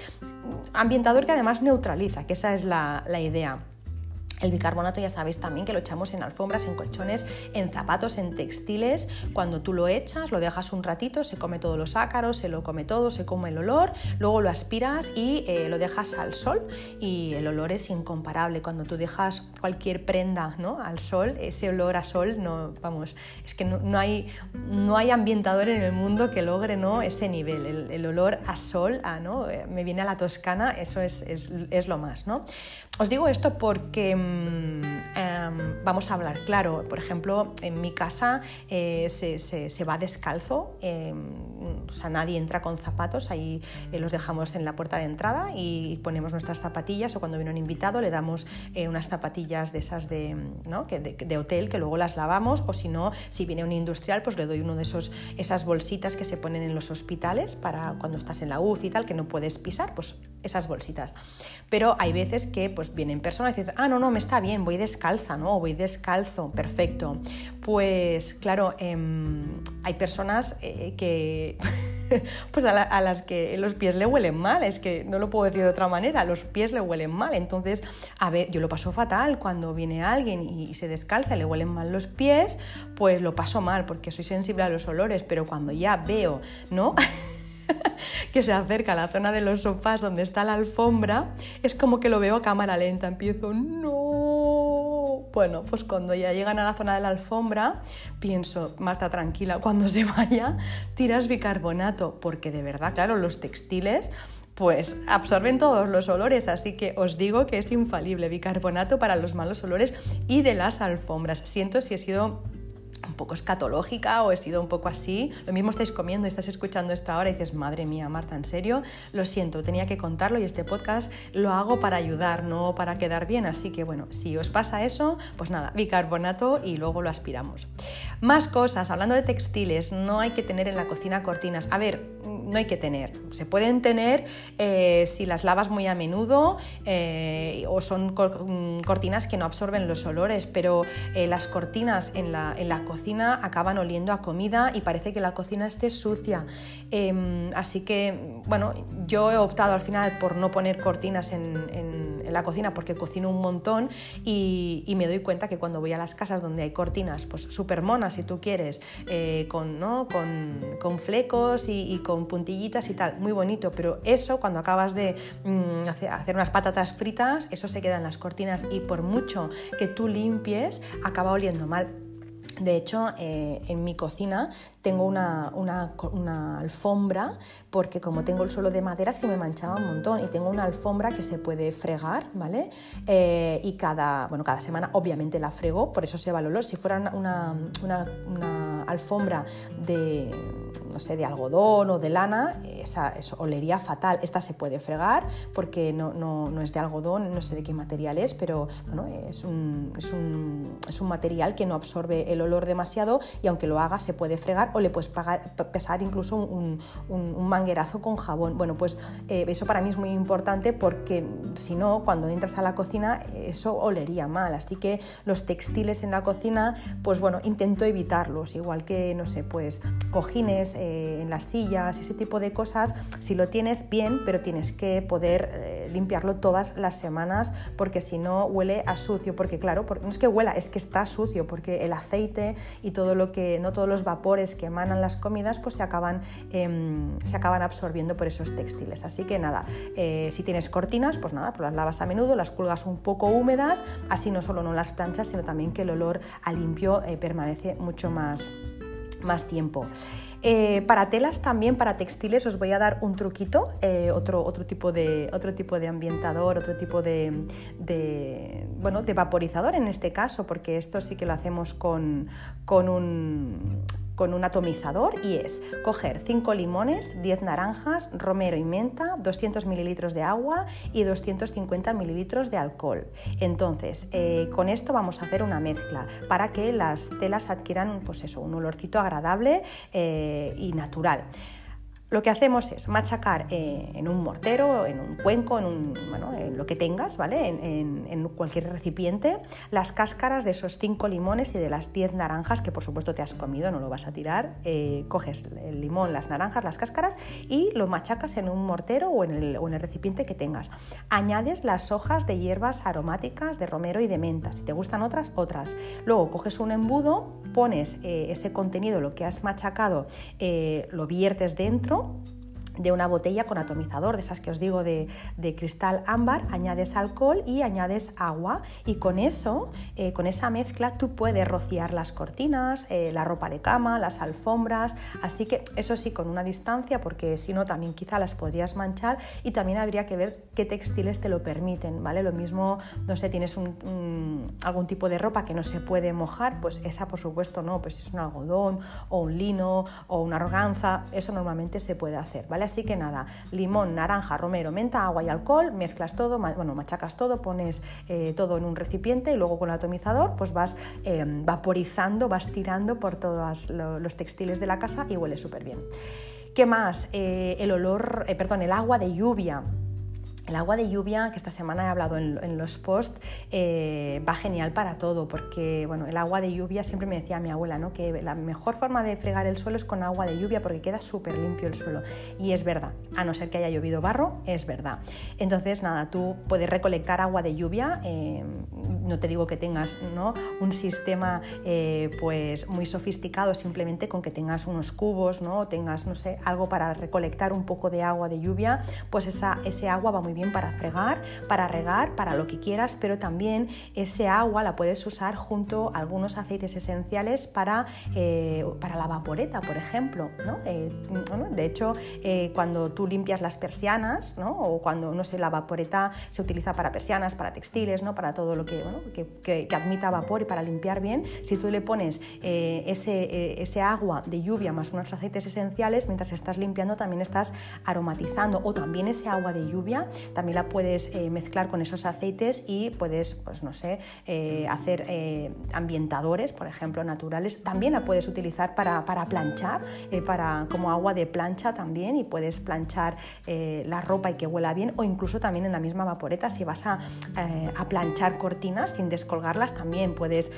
ambientador que además neutraliza, que esa es la, la idea. El bicarbonato ya sabéis también que lo echamos en alfombras, en colchones, en zapatos, en textiles. Cuando tú lo echas, lo dejas un ratito, se come todos los ácaros, se lo come todo, se come el olor, luego lo aspiras y eh, lo dejas al sol y el olor es incomparable. Cuando tú dejas cualquier prenda ¿no? al sol, ese olor a sol, no, vamos, es que no, hay, no hay ambientador en el mundo que logre ¿no? ese nivel. El, olor a sol, ¿no? Eh, me viene a la toscana, eso es, es, es lo más. ¿no? Os digo esto porque em, vamos a hablar claro. Por ejemplo, en mi casa eh, se, va descalzo, em, o sea, nadie entra con zapatos, ahí eh, los dejamos en la puerta de entrada y ponemos nuestras zapatillas o cuando viene un invitado le damos eh, unas zapatillas de esas de, de, hotel que luego las lavamos o si no, si viene un industrial, pues le doy uno de esos, esas bolsitas que se ponen en los hospitales para cuando estás en la UCI y tal, que no puedes pisar, pues esas bolsitas. Pero hay veces que pues, vienen personas y ah, no, no, me está bien, voy descalza, ¿no? voy descalzo, perfecto. Pues claro, em, hay personas eh, que, pues a, las que los pies le huelen mal, es que no lo puedo decir de otra manera, los pies le huelen mal. Entonces, a ver, yo lo paso fatal cuando viene alguien y, se descalza y le huelen mal los pies, pues lo paso mal porque soy sensible a los olores, pero cuando ya veo, ¿no? que se acerca a la zona de los sofás donde está la alfombra, es como que lo veo a cámara lenta, empiezo, no. Bueno, pues cuando ya llegan a la zona de la alfombra, pienso, Marta, tranquila, cuando se vaya, tiras bicarbonato, porque de verdad, claro, los textiles pues absorben todos los olores, así que os digo que es infalible bicarbonato para los malos olores y de las alfombras. Siento si he sido un poco escatológica o he sido un poco así. Lo mismo estáis comiendo estás escuchando esto ahora y dices, madre mía, Marta, ¿en serio? Lo siento, tenía que contarlo y este podcast lo hago para ayudar, no para quedar bien. Así que bueno, si os pasa eso, pues nada, bicarbonato y luego lo aspiramos. Más cosas, hablando de textiles, no hay que tener en la cocina cortinas. A ver, no hay que tener. Se pueden tener eh, si las lavas muy a menudo eh, o son mm, cortinas que no absorben los olores, pero eh, las cortinas en la, en la, cocina acaban oliendo a comida y parece que la cocina esté sucia. Em, así que, bueno, yo he optado al final por no poner cortinas en, la cocina porque cocino un montón y, me doy cuenta que cuando voy a las casas donde hay cortinas, pues súper monas si tú quieres, con, ¿no? con, con flecos y, y con puntillitas y tal, muy bonito, pero eso cuando acabas de mm, hacer unas patatas fritas, eso se queda en las cortinas y por mucho que tú limpies, acaba oliendo mal. De hecho, eh, en mi cocina tengo una, alfombra porque como tengo el suelo de madera se me manchaba un montón y tengo una alfombra que se puede fregar, ¿vale? Eh, y cada, bueno, cada semana obviamente la frego, por eso se va el olor. Si fuera una alfombra de no sé, de algodón o de lana, esa, olería fatal. Esta se puede fregar porque no, no, es de algodón, no sé de qué material es, pero bueno, es, un, es, un, es, un, material que no absorbe el olor demasiado y aunque lo haga se puede fregar o le puedes pagar, pesar incluso un, un, manguerazo con jabón. Bueno, pues eh, eso para mí es muy importante porque si no, cuando entras a la cocina, eso olería mal. Así que los textiles en la cocina, pues bueno, intento evitarlos, igual que, no sé, pues cojines eh, en las sillas, ese tipo de cosas, si lo tienes bien, pero tienes que poder eh, limpiarlo todas las semanas porque si no huele a sucio, porque claro, no es que huela, es que está sucio, porque el aceite y todo lo que, no todos los vapores que emanan las comidas, pues se acaban, em, se acaban absorbiendo por esos textiles. Así que nada, eh, si tienes cortinas, pues nada, pues las lavas a menudo, las cuelgas un poco húmedas, así no solo no las planchas, sino también que el olor a limpio permanece mucho más, más tiempo. Eh, para telas también, para textiles, os voy a dar un truquito, eh, otro, otro, tipo de, otro tipo de ambientador, otro tipo de, bueno, de vaporizador en este caso, porque esto sí que lo hacemos con, con un con un atomizador y es coger 5 limones, 10 naranjas, romero y menta, 200 mililitros de agua y 250 mililitros de alcohol. Entonces, eh, con esto vamos a hacer una mezcla para que las telas adquieran pues eso, un olorcito agradable eh, y natural. Lo que hacemos es machacar eh, en un mortero, en un cuenco, en, un, en lo que tengas, ¿vale? En, cualquier recipiente, las cáscaras de esos cinco limones y de las 10 naranjas que por supuesto te has comido, no lo vas a tirar. Eh, coges el limón, las naranjas, las cáscaras y lo machacas en un mortero o en, el, o en el recipiente que tengas. Añades las hojas de hierbas aromáticas de romero y de menta. Si te gustan otras, otras. Luego coges un embudo, pones eh, ese contenido, lo que has machacado, lo viertes dentro Ciao! De una botella con atomizador, de esas que os digo de, cristal ámbar, añades alcohol y añades agua y con eso, eh, con esa mezcla, tú puedes rociar las cortinas, eh, la ropa de cama, las alfombras, así que eso sí con una distancia porque si no también quizá las podrías manchar y también habría que ver qué textiles te lo permiten, ¿vale? Lo mismo, no sé, tienes algún tipo de ropa que no se puede mojar, pues esa por supuesto no, pues es un algodón o un lino o una organza, eso normalmente se puede hacer, ¿vale? Así que nada, limón, naranja, romero, menta, agua y alcohol, mezclas todo, bueno, machacas todo, pones eh, todo en un recipiente y luego con el atomizador pues vas em, vaporizando, vas tirando por todos los textiles de la casa y huele súper bien. ¿Qué más? Eh, el olor, eh, perdón, el agua de lluvia. El agua de lluvia, que esta semana he hablado en, los posts, eh, va genial para todo, porque bueno, el agua de lluvia, siempre me decía mi abuela, ¿no? que la mejor forma de fregar el suelo es con agua de lluvia porque queda súper limpio el suelo. Y es verdad, a no ser que haya llovido barro, es verdad. Entonces, nada, tú puedes recolectar agua de lluvia, eh, no te digo que tengas ¿no? un sistema eh, pues muy sofisticado, simplemente con que tengas unos cubos, ¿no? tengas, no sé, algo para recolectar un poco de agua de lluvia, pues esa, ese agua va muy bien para fregar, para regar, para lo que quieras, pero también ese agua la puedes usar junto a algunos aceites esenciales para, eh, para la vaporeta, por ejemplo. Eh, de hecho, eh, cuando tú limpias las persianas, o cuando, no sé, la vaporeta se utiliza para persianas, para textiles, ¿no? para todo lo que, que, admita vapor y para limpiar bien, si tú le pones ese, ese agua de lluvia más unos aceites esenciales, mientras estás limpiando también estás aromatizando, o también ese agua de lluvia también la puedes eh, mezclar con esos aceites y puedes, pues no sé, eh, hacer eh, ambientadores, por ejemplo, naturales. También la puedes utilizar para, planchar, para, como agua de plancha también y puedes planchar la ropa y que huela bien o incluso también en la misma vaporeta si vas a, planchar cortinas sin descolgarlas también puedes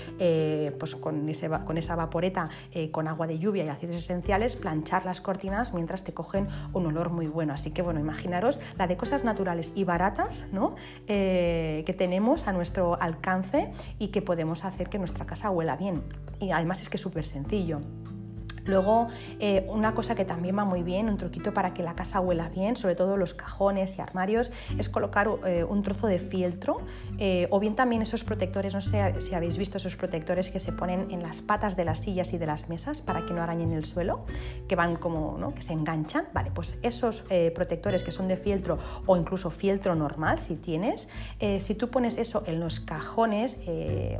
pues con, con esa vaporeta con agua de lluvia y aceites esenciales planchar las cortinas mientras te cogen un olor muy bueno. Así que bueno, imaginaros la de cosas naturales y baratas eh, que tenemos a nuestro alcance y que podemos hacer que nuestra casa huela bien. Y además es que es súper sencillo. Luego, eh, una cosa que también va muy bien, un truquito para que la casa huela bien, sobre todo los cajones y armarios, es colocar eh, un trozo de fieltro eh, o bien también esos protectores, no sé si habéis visto esos protectores que se ponen en las patas de las sillas y de las mesas para que no arañen el suelo, que van como, ¿no? que se enganchan. Vale, pues esos protectores que son de fieltro o incluso fieltro normal, si tienes, si tú pones eso en los cajones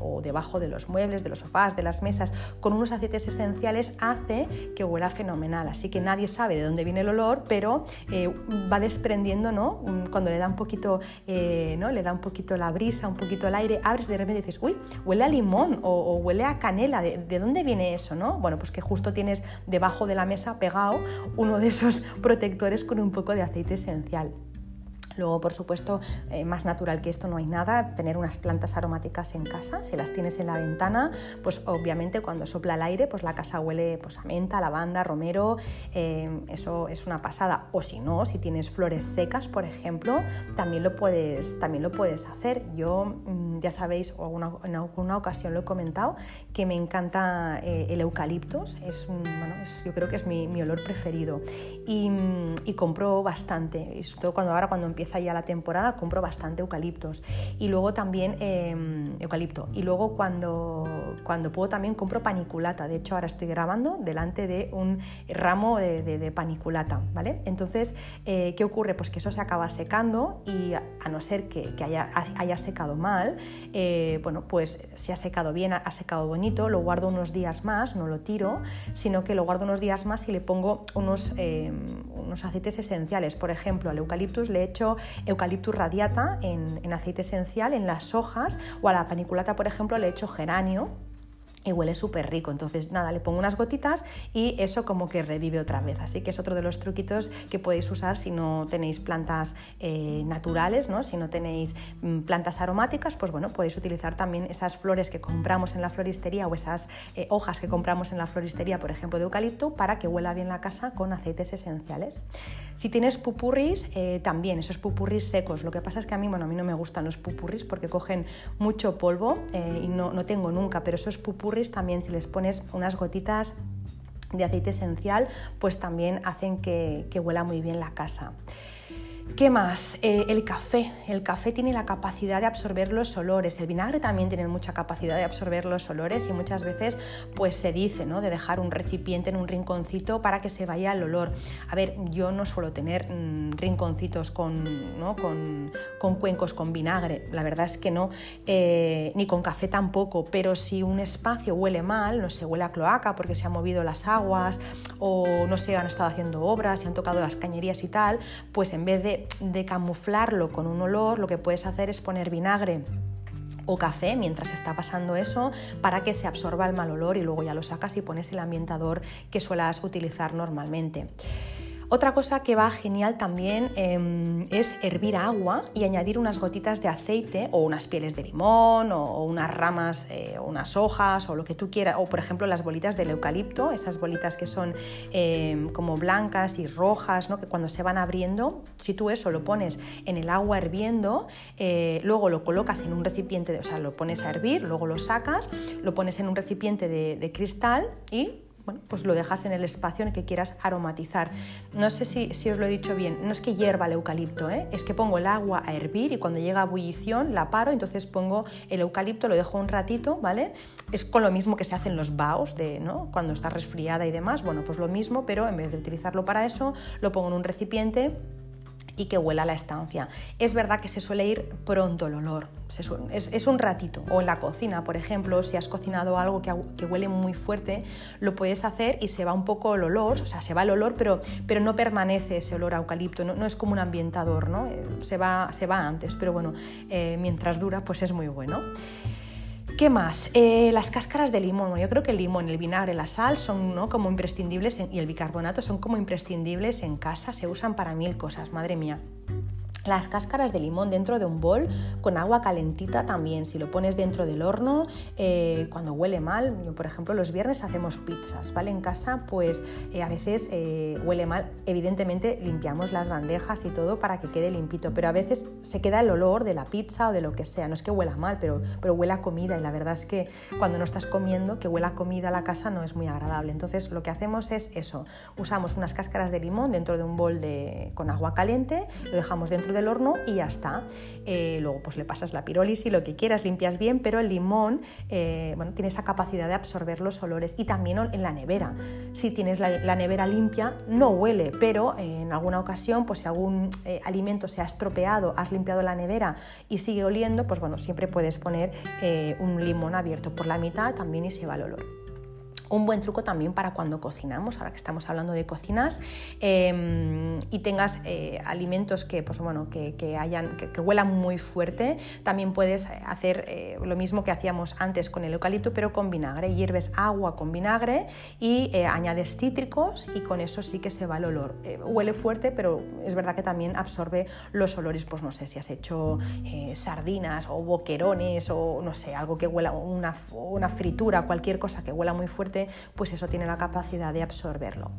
o debajo de los muebles, de los sofás, de las mesas, con unos aceites esenciales, hace que huela fenomenal. Así que nadie sabe de dónde viene el olor, pero eh, va desprendiendo, ¿no? Cuando le da un poquito, eh, ¿no? Le da un poquito la brisa, un poquito el aire, abres de repente y dices, uy, huele a limón o, huele a canela. ¿De, ¿De, dónde viene eso, no? Bueno, pues que justo tienes debajo de la mesa pegado uno de esos protectores con un poco de aceite esencial. Luego, por supuesto, eh, más natural que esto no hay nada, tener unas plantas aromáticas en casa, si las tienes en la ventana, pues obviamente cuando sopla el aire, pues la casa huele pues, a menta, lavanda, romero, eh, eso es una pasada. O si no, si tienes flores secas, por ejemplo, también lo puedes, también lo puedes hacer. Yo, mm, ya sabéis, o en alguna ocasión lo he comentado, que me encanta eh, el eucaliptus, es, bueno, yo creo que es mi, olor preferido y, compro bastante, y sobre todo cuando ahora cuando empiezo ya la temporada, compro bastante eucaliptos. Y luego también em, eucalipto. Y luego cuando, cuando puedo también compro paniculata. De hecho, ahora estoy grabando delante de un ramo de, paniculata, ¿vale? Entonces, eh, ¿qué ocurre? Pues que eso se acaba secando y a no ser que, haya, haya, secado mal, eh, bueno, pues si ha secado bien, ha secado bonito, lo guardo unos días más, no lo tiro, sino que lo guardo unos días más y le pongo unos, em, unos aceites esenciales. Por ejemplo, al eucaliptus le echo eucaliptus radiata en, aceite esencial, en las hojas, o a la paniculata, por ejemplo, le echo geranio y huele súper rico. Entonces, nada, le pongo unas gotitas y eso como que revive otra vez. Así que es otro de los truquitos que podéis usar si no tenéis plantas eh, naturales, ¿no? si no tenéis mm, plantas aromáticas, pues bueno, podéis utilizar también esas flores que compramos en la floristería o esas eh, hojas que compramos en la floristería, por ejemplo, de eucalipto, para que huela bien la casa con aceites esenciales. Si tienes pupurris, eh, también esos pupurris secos. Lo que pasa es que a mí, bueno, a mí no me gustan los pupurris porque cogen mucho polvo y no, no tengo nunca, pero esos pupurris también si les pones unas gotitas de aceite esencial, pues también hacen que, que huela muy bien la casa. ¿Qué más? Eh, el café. El café tiene la capacidad de absorber los olores. El vinagre también tiene mucha capacidad de absorber los olores y muchas veces pues se dice ¿no? de dejar un recipiente en un rinconcito para que se vaya el olor. A ver, yo no suelo tener mm, rinconcitos con, ¿no? con, con, cuencos con vinagre, la verdad es que no, eh, ni con café tampoco, pero si un espacio huele mal, no sé, huele a cloaca porque se han movido las aguas o no se han estado haciendo obras, se han tocado las cañerías y tal, pues en vez de de, camuflarlo con un olor, lo que puedes hacer es poner vinagre o café mientras está pasando eso para que se absorba el mal olor y luego ya lo sacas y pones el ambientador que suelas utilizar normalmente. Otra cosa que va genial también em, es hervir agua y añadir unas gotitas de aceite o unas pieles de limón o, unas ramas eh, o unas hojas o lo que tú quieras, o por ejemplo las bolitas del eucalipto, esas bolitas que son em, como blancas y rojas, ¿no? que cuando se van abriendo, si tú eso lo pones en el agua hirviendo, eh, luego lo colocas en un recipiente, o sea, lo pones a hervir, luego lo sacas, lo pones en un recipiente de cristal y bueno, pues lo dejas en el espacio en el que quieras aromatizar. No sé si, os lo he dicho bien, no es que hierva el eucalipto, ¿eh? es que pongo el agua a hervir y cuando llega a ebullición la paro, entonces pongo el eucalipto, lo dejo un ratito, ¿vale? Es con lo mismo que se hacen los baos, de, ¿no? cuando está resfriada y demás, bueno, pues lo mismo, pero en vez de utilizarlo para eso, lo pongo en un recipiente y que huela la estancia. Es verdad que se suele ir pronto el olor, es, un ratito. O en la cocina, por ejemplo, si has cocinado algo que, huele muy fuerte, lo puedes hacer y se va un poco el olor, o sea, se va el olor, pero, pero no permanece ese olor eucalipto, no, es como un ambientador, ¿no? Eh, se, va, se va antes, pero bueno, eh, mientras dura, pues es muy bueno. ¿Qué más? Eh, las cáscaras de limón. yo creo que el limón, el vinagre, la sal son ¿no? como imprescindibles y el bicarbonato son como imprescindibles en casa, se usan para mil cosas, madre mía las cáscaras de limón dentro de un bol con agua calentita también. Si lo pones dentro del horno, eh, cuando huele mal, yo, por ejemplo los viernes hacemos pizzas, ¿vale? En casa pues eh, a veces eh, huele mal. Evidentemente limpiamos las bandejas y todo para que quede limpito, pero a veces se queda el olor de la pizza o de lo que sea. No es que huela mal, pero, pero huele a comida y la verdad es que cuando no estás comiendo, que huela comida a la casa no es muy agradable. Entonces lo que hacemos es eso, usamos unas cáscaras de limón dentro de un bol de, con agua caliente, lo dejamos dentro del horno y ya está. Eh, luego pues le pasas la pirólisis, lo que quieras, limpias bien, pero el limón eh, bueno, tiene esa capacidad de absorber los olores y también en la nevera. Si tienes la, nevera limpia, no huele, pero eh, en alguna ocasión, pues si algún alimento se ha estropeado, has limpiado la nevera y sigue oliendo, pues bueno, siempre puedes poner un limón abierto por la mitad también y se va el olor. Un buen truco también para cuando cocinamos, ahora que estamos hablando de cocinas, em, y tengas eh, alimentos que, pues, bueno, que, hayan, que, huelan muy fuerte, también puedes hacer eh, lo mismo que hacíamos antes con el eucalipto, pero con vinagre. Hierves agua con vinagre y eh, añades cítricos y con eso sí que se va el olor. huele fuerte, pero es verdad que también absorbe los olores, pues no sé, si has hecho sardinas o boquerones o no sé, algo que huela, una, una fritura, cualquier cosa que huela muy fuerte, pues eso tiene la capacidad de absorberlo.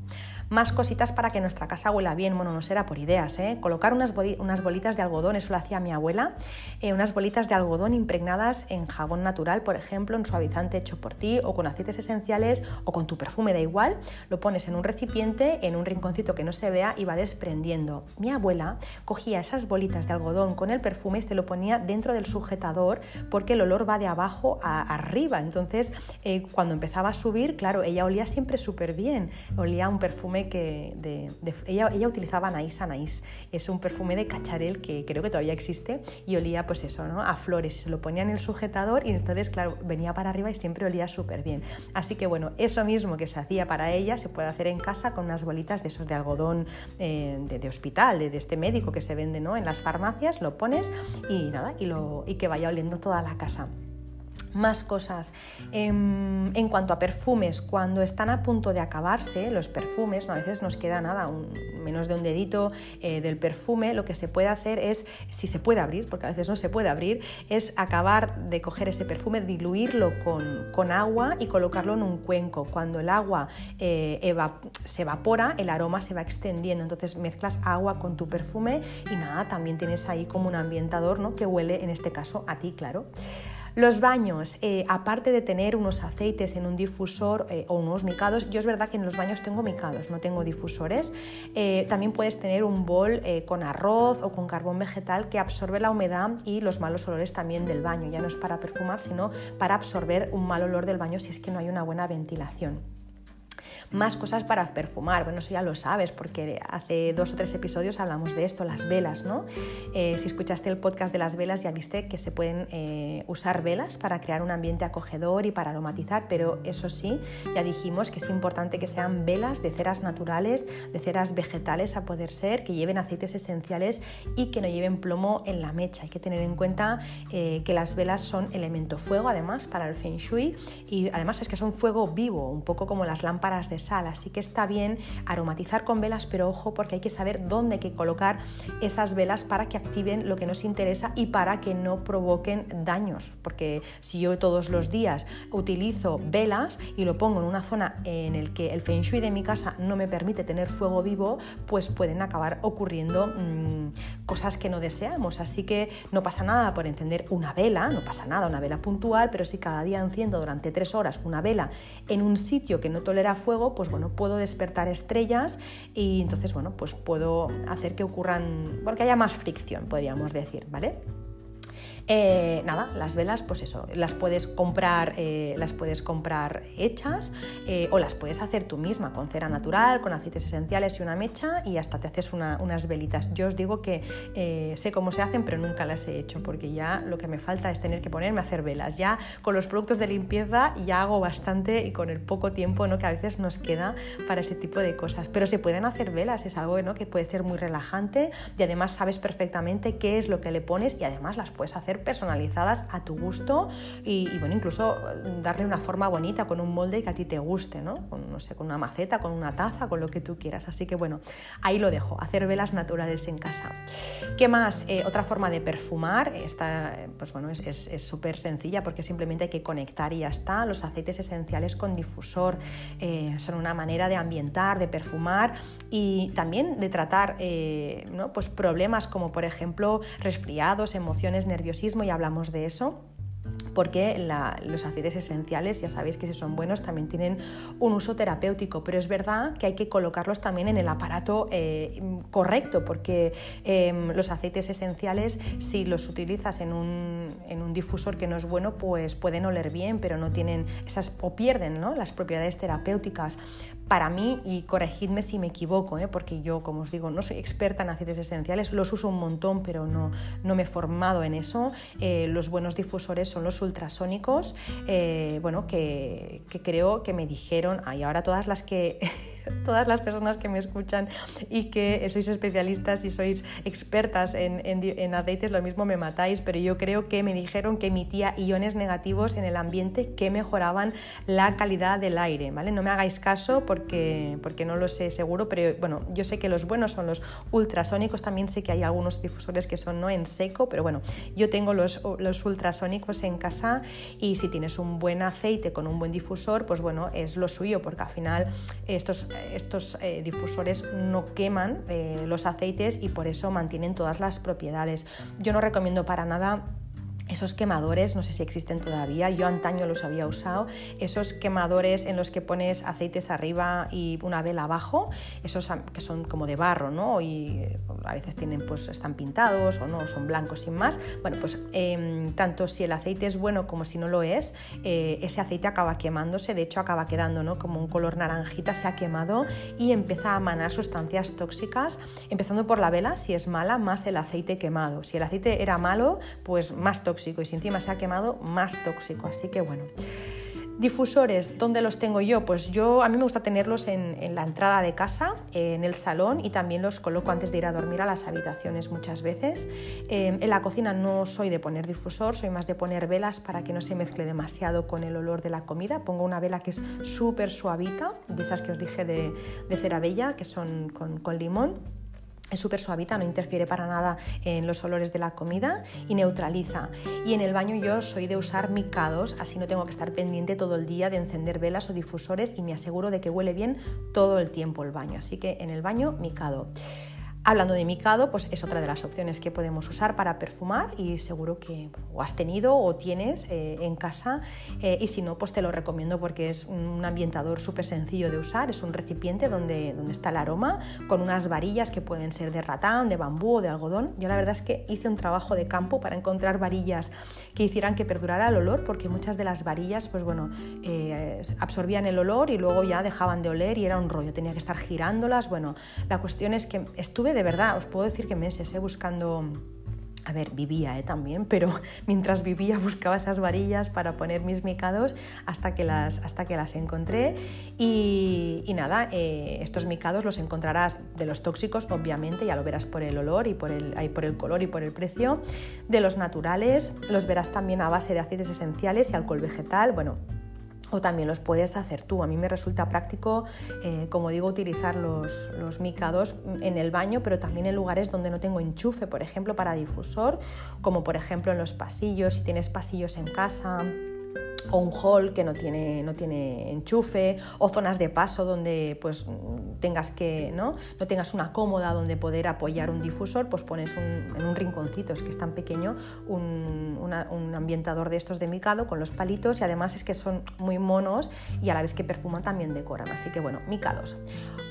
Más cositas para que nuestra casa huela bien, bueno, no será por ideas, ¿eh? Colocar unas, bolitas de algodón, eso lo hacía mi abuela, eh, unas bolitas de algodón impregnadas en jabón natural, por ejemplo, en suavizante hecho por ti, o con aceites esenciales, o con tu perfume, da igual, lo pones en un recipiente, en un rinconcito que no se vea y va desprendiendo. Mi abuela cogía esas bolitas de algodón con el perfume y se lo ponía dentro del sujetador porque el olor va de abajo a arriba, entonces eh, cuando empezaba a subir, claro, ella olía siempre súper bien, olía un perfume que ella, ella, utilizaba Anaís Anaís, es un perfume de cacharel que creo que todavía existe y olía pues eso, ¿no? a flores, se lo ponía en el sujetador y entonces claro, venía para arriba y siempre olía súper bien. Así que bueno, eso mismo que se hacía para ella se puede hacer en casa con unas bolitas de esos de algodón eh, de, hospital, de, este médico que se vende ¿no? en las farmacias, lo pones y nada, y, lo, y que vaya oliendo toda la casa más cosas. Em, en, cuanto a perfumes, cuando están a punto de acabarse, los perfumes, a veces nos queda nada, menos de un dedito eh, del perfume, lo que se puede hacer es, si se puede abrir, porque a veces no se puede abrir, es acabar de coger ese perfume, diluirlo con, agua y colocarlo en un cuenco. Cuando el agua eh, se evapora, el aroma se va extendiendo, entonces mezclas agua con tu perfume y nada, también tienes ahí como un ambientador ¿no? que huele, en este caso, a ti, claro. Los baños, eh, aparte de tener unos aceites en un difusor eh, o unos micados, yo es verdad que en los baños tengo micados, no tengo difusores, eh, también puedes tener un bol con arroz o con carbón vegetal que absorbe la humedad y los malos olores también del baño, ya no es para perfumar, sino para absorber un mal olor del baño si es que no hay una buena ventilación. Más cosas para perfumar, bueno, eso ya lo sabes porque hace dos o tres episodios hablamos de esto, las velas, ¿no? Eh, si escuchaste el podcast de las velas ya viste que se pueden eh, usar velas para crear un ambiente acogedor y para aromatizar, pero eso sí, ya dijimos que es importante que sean velas de ceras naturales, de ceras vegetales a poder ser, que lleven aceites esenciales y que no lleven plomo en la mecha. Hay que tener en cuenta eh, que las velas son elemento fuego además para el feng shui y además es que son fuego vivo, un poco como las lámparas de sal, así que está bien aromatizar con velas, pero ojo porque hay que saber dónde que colocar esas velas para que activen lo que nos interesa y para que no provoquen daños, porque si yo todos los días utilizo velas y lo pongo en una zona en el que el feng shui de mi casa no me permite tener fuego vivo, pues pueden acabar ocurriendo mm, cosas que no deseamos, así que no pasa nada por encender una vela, no pasa nada, una vela puntual, pero si cada día enciendo durante tres horas una vela en un sitio que no tolera fuego, pues bueno, puedo despertar estrellas y entonces, bueno, pues puedo hacer que ocurran, porque haya más fricción, podríamos decir, ¿vale? Eh, nada, las velas, pues eso, las puedes comprar, eh, las puedes comprar hechas eh, o las puedes hacer tú misma con cera natural, con aceites esenciales y una mecha y hasta te haces unas velitas. Yo os digo que sé cómo se hacen, pero nunca las he hecho porque ya lo que me falta es tener que ponerme a hacer velas. Ya con los productos de limpieza ya hago bastante y con el poco tiempo ¿no? que a veces nos queda para ese tipo de cosas. Pero se pueden hacer velas, es algo ¿no? que puede ser muy relajante y además sabes perfectamente qué es lo que le pones y además las puedes hacer personalizadas a tu gusto y, bueno, incluso eh, darle una forma bonita con un molde que a ti te guste, ¿no? Con, no sé, con una maceta, con una taza, con lo que tú quieras. Así que bueno, ahí lo dejo, hacer velas naturales en casa. ¿Qué más? Eh, otra forma de perfumar, esta, pues bueno, es súper sencilla porque simplemente hay que conectar y ya está. Los aceites esenciales con difusor eh, son una manera de ambientar, de perfumar y también de tratar ¿no? pues problemas como por ejemplo resfriados, emociones, y hablamos de eso porque los aceites esenciales, ya sabéis que si son buenos, también tienen un uso terapéutico, pero es verdad que hay que colocarlos también en el aparato eh, correcto, porque em, los aceites esenciales, si los utilizas en un, en un, difusor que no es bueno, pues pueden oler bien, pero no tienen esas, o pierden las propiedades terapéuticas para mí, y corregidme si me equivoco, ¿eh? porque yo, como os digo, no soy experta en aceites esenciales, los uso un montón, pero no, no me he formado en eso. Eh, los buenos difusores son los ultrasónicos, eh, bueno, que, creo que me dijeron, y ahora todas las que todas las personas que me escuchan y que sois especialistas y sois expertas en, en, aceites, lo mismo me matáis, pero yo creo que me dijeron que emitía iones negativos en el ambiente que mejoraban la calidad del aire, ¿vale? No me hagáis caso porque, porque no lo sé seguro, pero bueno, yo sé que los buenos son los ultrasónicos, también sé que hay algunos difusores que son no en seco, pero bueno, yo tengo los, los ultrasónicos en casa y si tienes un buen aceite con un buen difusor, pues bueno, es lo suyo, porque al final estos estos eh, difusores no queman eh, los aceites y por eso mantienen todas las propiedades. Yo no recomiendo para nada esos quemadores, no sé si existen todavía, yo antaño los había usado, esos quemadores en los que pones aceites arriba y una vela abajo, esos que son como de barro, ¿no? Y eh, a veces tienen, pues están pintados o no, son blancos sin más. Bueno, pues em, tanto si el aceite es bueno como si no lo es, eh, ese aceite acaba quemándose, de hecho acaba quedando, ¿no? Como un color naranjita, se ha quemado y empieza a manar sustancias tóxicas, empezando por la vela, si es mala, más el aceite quemado. Si el aceite era malo, pues más tóxico y si encima se ha quemado, más tóxico. Así que bueno. Difusores, ¿dónde los tengo yo? Pues yo a mí me gusta tenerlos en, la entrada de casa, en el salón y también los coloco antes de ir a dormir a las habitaciones muchas veces. Eh, en la cocina no soy de poner difusor, soy más de poner velas para que no se mezcle demasiado con el olor de la comida. Pongo una vela que es súper suavita, de esas que os dije de, de que son con limón es súper suavita, no interfiere para nada en los olores de la comida y neutraliza. Y en el baño yo soy de usar micados, así no tengo que estar pendiente todo el día de encender velas o difusores y me aseguro de que huele bien todo el tiempo el baño. Así que en el baño micado. Hablando de micado, pues es otra de las opciones que podemos usar para perfumar y seguro que has tenido o tienes eh, en casa eh, y si no, pues te lo recomiendo porque es un ambientador súper sencillo de usar, es un recipiente donde, donde está el aroma con unas varillas que pueden ser de ratán, de bambú o de algodón. Yo la verdad es que hice un trabajo de campo para encontrar varillas que hicieran que perdurara el olor porque muchas de las varillas, pues bueno, eh, absorbían el olor y luego ya dejaban de oler y era un rollo, tenía que estar girándolas. Bueno, la cuestión es que estuve de verdad, os puedo decir que meses ¿eh? buscando... A ver, vivía ¿eh? también, pero mientras vivía buscaba esas varillas para poner mis micados hasta que las, hasta que las encontré. Y, nada, eh, estos micados los encontrarás de los tóxicos, obviamente, ya lo verás por el olor y por el, por el color y por el precio. De los naturales, los verás también a base de aceites esenciales y alcohol vegetal. Bueno, o también los puedes hacer tú. A mí me resulta práctico, eh, como digo, utilizar los, los, micados en el baño, pero también en lugares donde no tengo enchufe, por ejemplo, para difusor, como por ejemplo en los pasillos, si tienes pasillos en casa o un hall que no tiene, no tiene enchufe, o zonas de paso donde pues, tengas que, ¿no? no tengas una cómoda donde poder apoyar un difusor, pues pones en un rinconcito, es que es tan pequeño, un, un, ambientador de estos de micado con los palitos y además es que son muy monos y a la vez que perfuman también decoran, así que bueno, micados.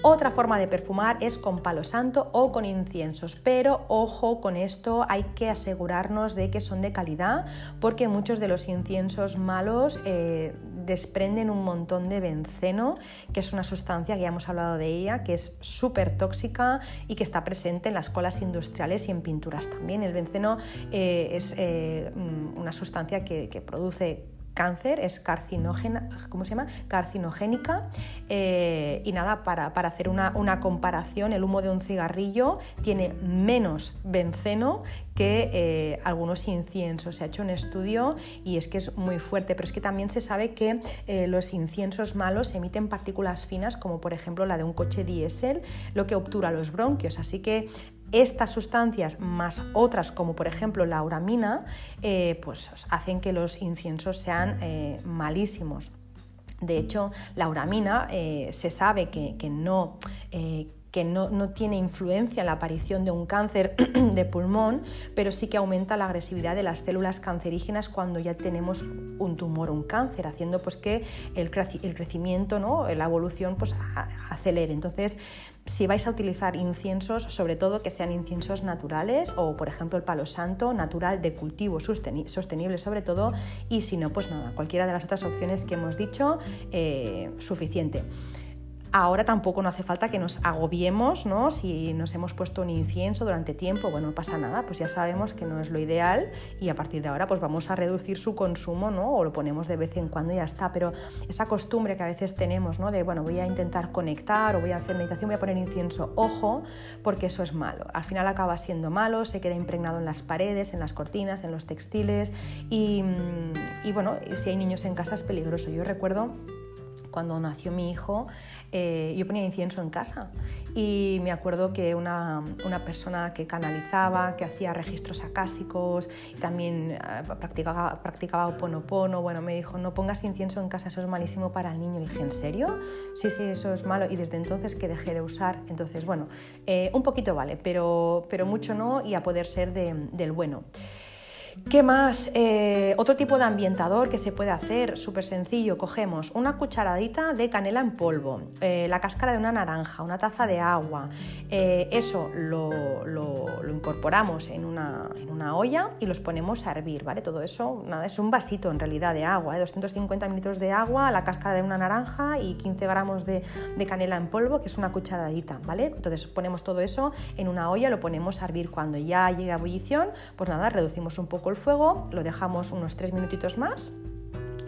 Otra forma de perfumar es con palo santo o con inciensos, pero ojo con esto, hay que asegurarnos de que son de calidad porque muchos de los inciensos malos eh, desprenden un montón de benceno, que es una sustancia que ya hemos hablado de ella, que es súper tóxica y que está presente en las colas industriales y en pinturas también. El benceno eh, es eh, mm, una sustancia que, que produce cáncer, es carcinógena, ¿cómo se llama? carcinogénica. Eh, y nada, para, hacer una, comparación, el humo de un cigarrillo tiene menos benceno que eh, algunos inciensos. Se ha hecho un estudio y es que es muy fuerte, pero es que también se sabe que eh, los inciensos malos emiten partículas finas, como por ejemplo la de un coche diésel, lo que obtura los bronquios. Así que estas sustancias más otras como por ejemplo la uramina eh, pues hacen que los inciensos sean eh, malísimos. De hecho, la uramina eh, se sabe que, no, que no, tiene influencia en la aparición de un cáncer de pulmón, pero sí que aumenta la agresividad de las células cancerígenas cuando ya tenemos un tumor, un cáncer, haciendo pues que el, crecimiento, ¿no? la evolución pues, acelere. Entonces, si vais a utilizar inciensos, sobre todo que sean inciensos naturales o, por ejemplo, el palo santo natural de cultivo sostenible sobre todo, y si no, pues nada, cualquiera de las otras opciones que hemos dicho, eh, suficiente. Ahora tampoco no hace falta que nos agobiemos, ¿no? Si nos hemos puesto un incienso durante tiempo, bueno, no pasa nada, pues ya sabemos que no es lo ideal y a partir de ahora pues vamos a reducir su consumo, ¿no? O lo ponemos de vez en cuando y ya está, pero esa costumbre que a veces tenemos, ¿no? De, bueno, voy a intentar conectar o voy a hacer meditación, voy a poner incienso, ojo, porque eso es malo. Al final acaba siendo malo, se queda impregnado en las paredes, en las cortinas, en los textiles y, y bueno, si hay niños en casa es peligroso. Yo recuerdo cuando nació mi hijo, eh, yo ponía incienso en casa y me acuerdo que una, una persona que canalizaba, que hacía registros acásicos, también eh, practicaba, practicaba oponopono, bueno, me dijo, no pongas incienso en casa, eso es malísimo para el niño. Le dije, ¿en serio? Sí, sí, eso es malo. Y desde entonces que dejé de usar, entonces, bueno, eh, un poquito vale, pero, pero mucho no y a poder ser de, del bueno. ¿Qué más? Eh, otro tipo de ambientador que se puede hacer, súper sencillo, cogemos una cucharadita de canela en polvo, eh, la cáscara de una naranja, una taza de agua, eh, eso lo, incorporamos en una, olla y los ponemos a hervir, ¿vale? Todo eso, nada, es un vasito en realidad de agua, 250 mililitros de agua, la cáscara de una naranja y 15 gramos de, de canela en polvo, que es una cucharadita, ¿vale? Entonces ponemos todo eso en una olla, lo ponemos a hervir cuando ya llegue a ebullición, pues nada, reducimos un poco el fuego, lo dejamos unos tres minutitos más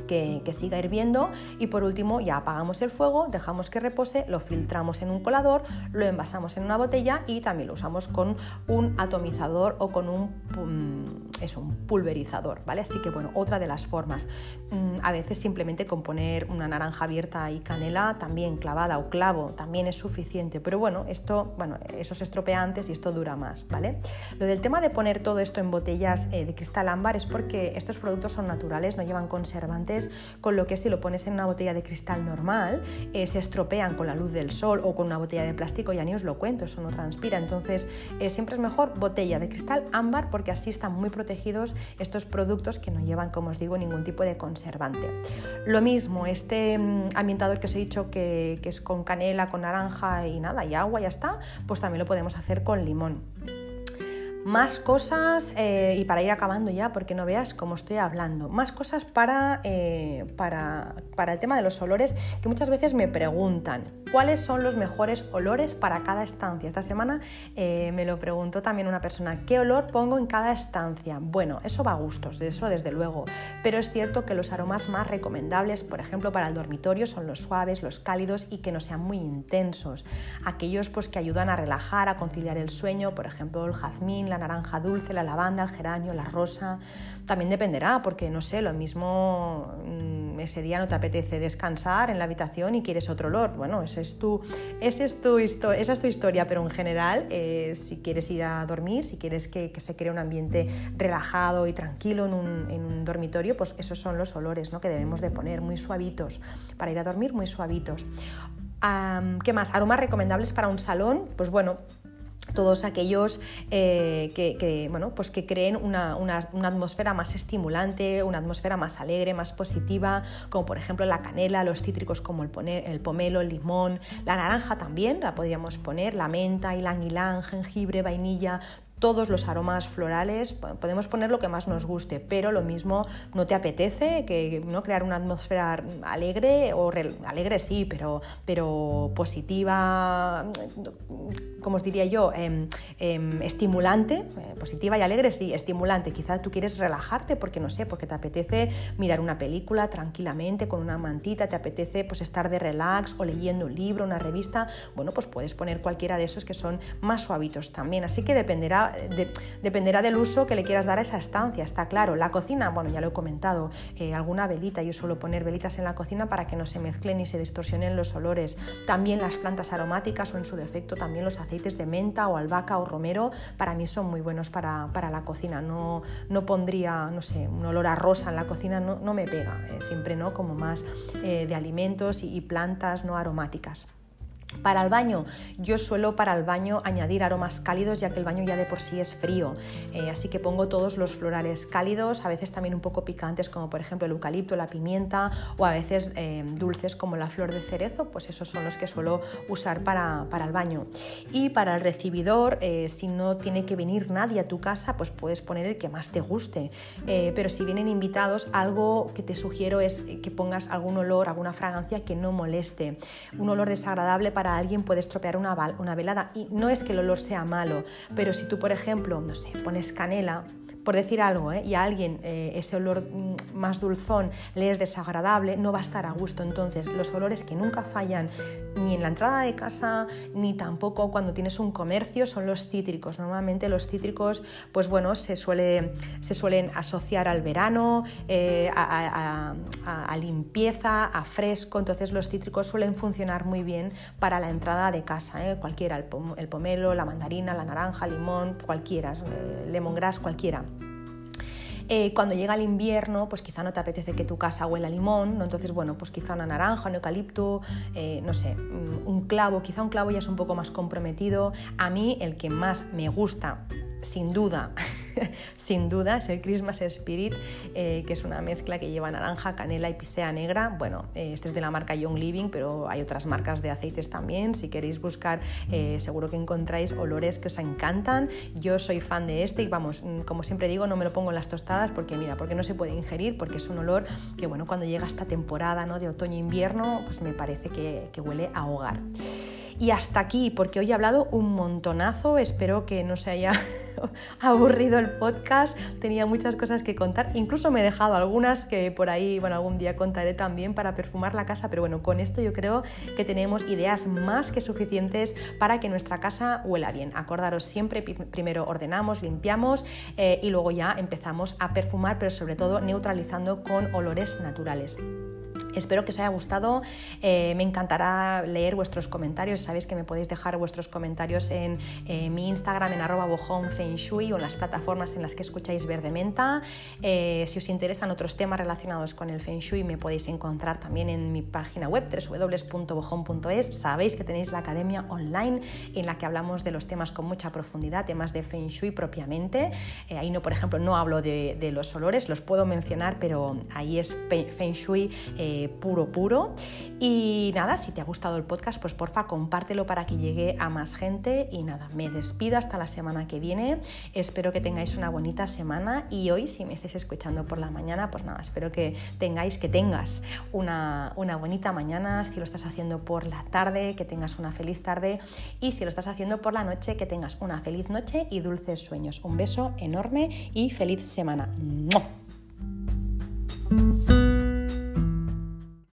que, siga hirviendo y por último ya apagamos el fuego, dejamos que repose, lo filtramos en un colador, lo envasamos en una botella y también lo usamos con un atomizador o con un, es un pulverizador, ¿vale? Así que bueno, otra de las formas. Mm, a veces simplemente con poner una naranja abierta y canela también clavada o clavo también es suficiente, pero bueno, esto, bueno, eso se estropea antes y esto dura más, ¿vale? Lo del tema de poner todo esto en botellas eh, de cristal ámbar es porque estos productos son naturales, no llevan conservantes con lo que si lo pones en una botella de cristal normal, eh, se estropean con la luz del sol o con una botella de plástico, ya ni os lo cuento, eso no transpira. Entonces, eh, siempre es mejor botella de cristal ámbar porque así están muy protegidos estos productos que no llevan, como os digo, ningún tipo de conservante. Lo mismo, este mm, ambientador que os he dicho que, que es con canela, con naranja y nada, y agua, ya está, pues también lo podemos hacer con limón. Más cosas, eh, y para ir acabando ya, porque no veas cómo estoy hablando, más cosas para, eh, para, para, el tema de los olores que muchas veces me preguntan, ¿cuáles son los mejores olores para cada estancia? Esta semana eh, me lo preguntó también una persona, ¿qué olor pongo en cada estancia? Bueno, eso va a gustos, eso desde luego, pero es cierto que los aromas más recomendables, por ejemplo, para el dormitorio son los suaves, los cálidos y que no sean muy intensos, aquellos pues que ayudan a relajar, a conciliar el sueño, por ejemplo, el jazmín, la naranja dulce, la lavanda, el geranio, la rosa. También dependerá, porque no sé, lo mismo mm, ese día no te apetece descansar en la habitación y quieres otro olor. Bueno, ese es tu, ese es tu esa es tu historia, pero en general, eh, si quieres ir a dormir, si quieres que, se cree un ambiente relajado y tranquilo en un, dormitorio, pues esos son los olores ¿no? que debemos de poner, muy suavitos, para ir a dormir muy suavitos. ¿Qué más? Aromas recomendables para un salón, pues bueno, todos aquellos eh, que, bueno, pues que creen una, atmósfera más estimulante, una atmósfera más alegre, más positiva, como por ejemplo la canela, los cítricos como el, el pomelo, el limón, la naranja también la podríamos poner, la menta, ylang ylang, jengibre, vainilla, todos los aromas florales, podemos poner lo que más nos guste, pero lo mismo no te apetece que no crear una atmósfera alegre o alegre sí, pero, pero positiva, como os diría yo, em, em, estimulante, eh, positiva y alegre sí, estimulante. Quizá tú quieres relajarte porque no sé, porque te apetece mirar una película tranquilamente con una mantita, te apetece pues estar de relax o leyendo un libro, una revista, bueno, pues puedes poner cualquiera de esos que son más suavitos también. Así que dependerá dependerá del uso que le quieras dar a esa estancia, está claro. La cocina, bueno, ya lo he comentado, eh, alguna velita, yo suelo poner velitas en la cocina para que no se mezclen ni se distorsionen los olores. También las plantas aromáticas o en su defecto también los aceites de menta o albahaca o romero, para mí son muy buenos para, la cocina. No, no pondría, no sé, un olor a rosa en la cocina, no, no me pega, eh, siempre no, como más eh, de alimentos y plantas no aromáticas. Para el baño, yo suelo para el baño añadir aromas cálidos ya que el baño ya de por sí es frío, eh, así que pongo todos los florales cálidos, a veces también un poco picantes como por ejemplo el eucalipto, la pimienta o a veces eh, dulces como la flor de cerezo, pues esos son los que suelo usar para, el baño. Y para el recibidor, eh, si no tiene que venir nadie a tu casa, pues puedes poner el que más te guste, pero si vienen invitados, algo que te sugiero es que pongas algún olor, alguna fragancia que no moleste, un olor desagradable para alguien puede estropear una, una velada. Y no es que el olor sea malo, pero si tú, por ejemplo, no sé, pones canela, por decir algo, ¿eh? y a alguien eh, ese olor mm, más dulzón le es desagradable, no va a estar a gusto. Entonces, los olores que nunca fallan ni en la entrada de casa, ni tampoco cuando tienes un comercio, son los cítricos. Normalmente los cítricos, pues bueno, se, suele, se suelen asociar al verano, eh, a, limpieza, a fresco. Entonces, los cítricos suelen funcionar muy bien para la entrada de casa, cualquiera, el, el pomelo, la mandarina, la naranja, limón, cualquiera, lemongrass, cualquiera. Eh, cuando llega el invierno, pues quizá no te apetece que tu casa huela a limón, ¿no? entonces bueno, pues quizá una naranja, un eucalipto, eh, no sé, mm, un clavo, quizá un clavo ya es un poco más comprometido. A mí el que más me gusta sin duda, sin duda, es el Christmas Spirit, eh, que es una mezcla que lleva naranja, canela y picea negra. Bueno, eh, este es de la marca Young Living, pero hay otras marcas de aceites también. Si queréis buscar, eh, seguro que encontráis olores que os encantan. Yo soy fan de este y vamos, mm, como siempre digo, no me lo pongo en las tostadas porque mira, porque no se puede ingerir, porque es un olor que bueno, cuando llega esta temporada ¿no? de otoño-invierno, pues me parece que, que huele a hogar. Y hasta aquí, porque hoy he hablado un montonazo, espero que no se haya aburrido el podcast, tenía muchas cosas que contar, incluso me he dejado algunas que por ahí, bueno, algún día contaré también para perfumar la casa, pero bueno, con esto yo creo que tenemos ideas más que suficientes para que nuestra casa huela bien. Acordaros siempre, primero ordenamos, limpiamos eh, y luego ya empezamos a perfumar, pero sobre todo neutralizando con olores naturales. Espero que os haya gustado. Eh, me encantará leer vuestros comentarios. Sabéis que me podéis dejar vuestros comentarios en mi Instagram, en arroba Shui o en las plataformas en las que escucháis Verde Menta. Eh, si os interesan otros temas relacionados con el Feng Shui, me podéis encontrar también en mi página web www.bojon.es. Sabéis que tenéis la academia online en la que hablamos de los temas con mucha profundidad, temas de Feng Shui propiamente. Eh, ahí no, por ejemplo, no hablo de, los olores, los puedo mencionar, pero ahí es Feng Shui puro, puro. Y nada, si te ha gustado el podcast, pues porfa, compártelo para que llegue a más gente. Y nada, me despido hasta la semana que viene. Espero que tengáis una bonita semana. Y hoy, si me estáis escuchando por la mañana, pues nada, espero que tengáis, que tengas una, una bonita mañana. Si lo estás haciendo por la tarde, que tengas una feliz tarde. Y si lo estás haciendo por la noche, que tengas una feliz noche y dulces sueños. Un beso enorme y feliz semana.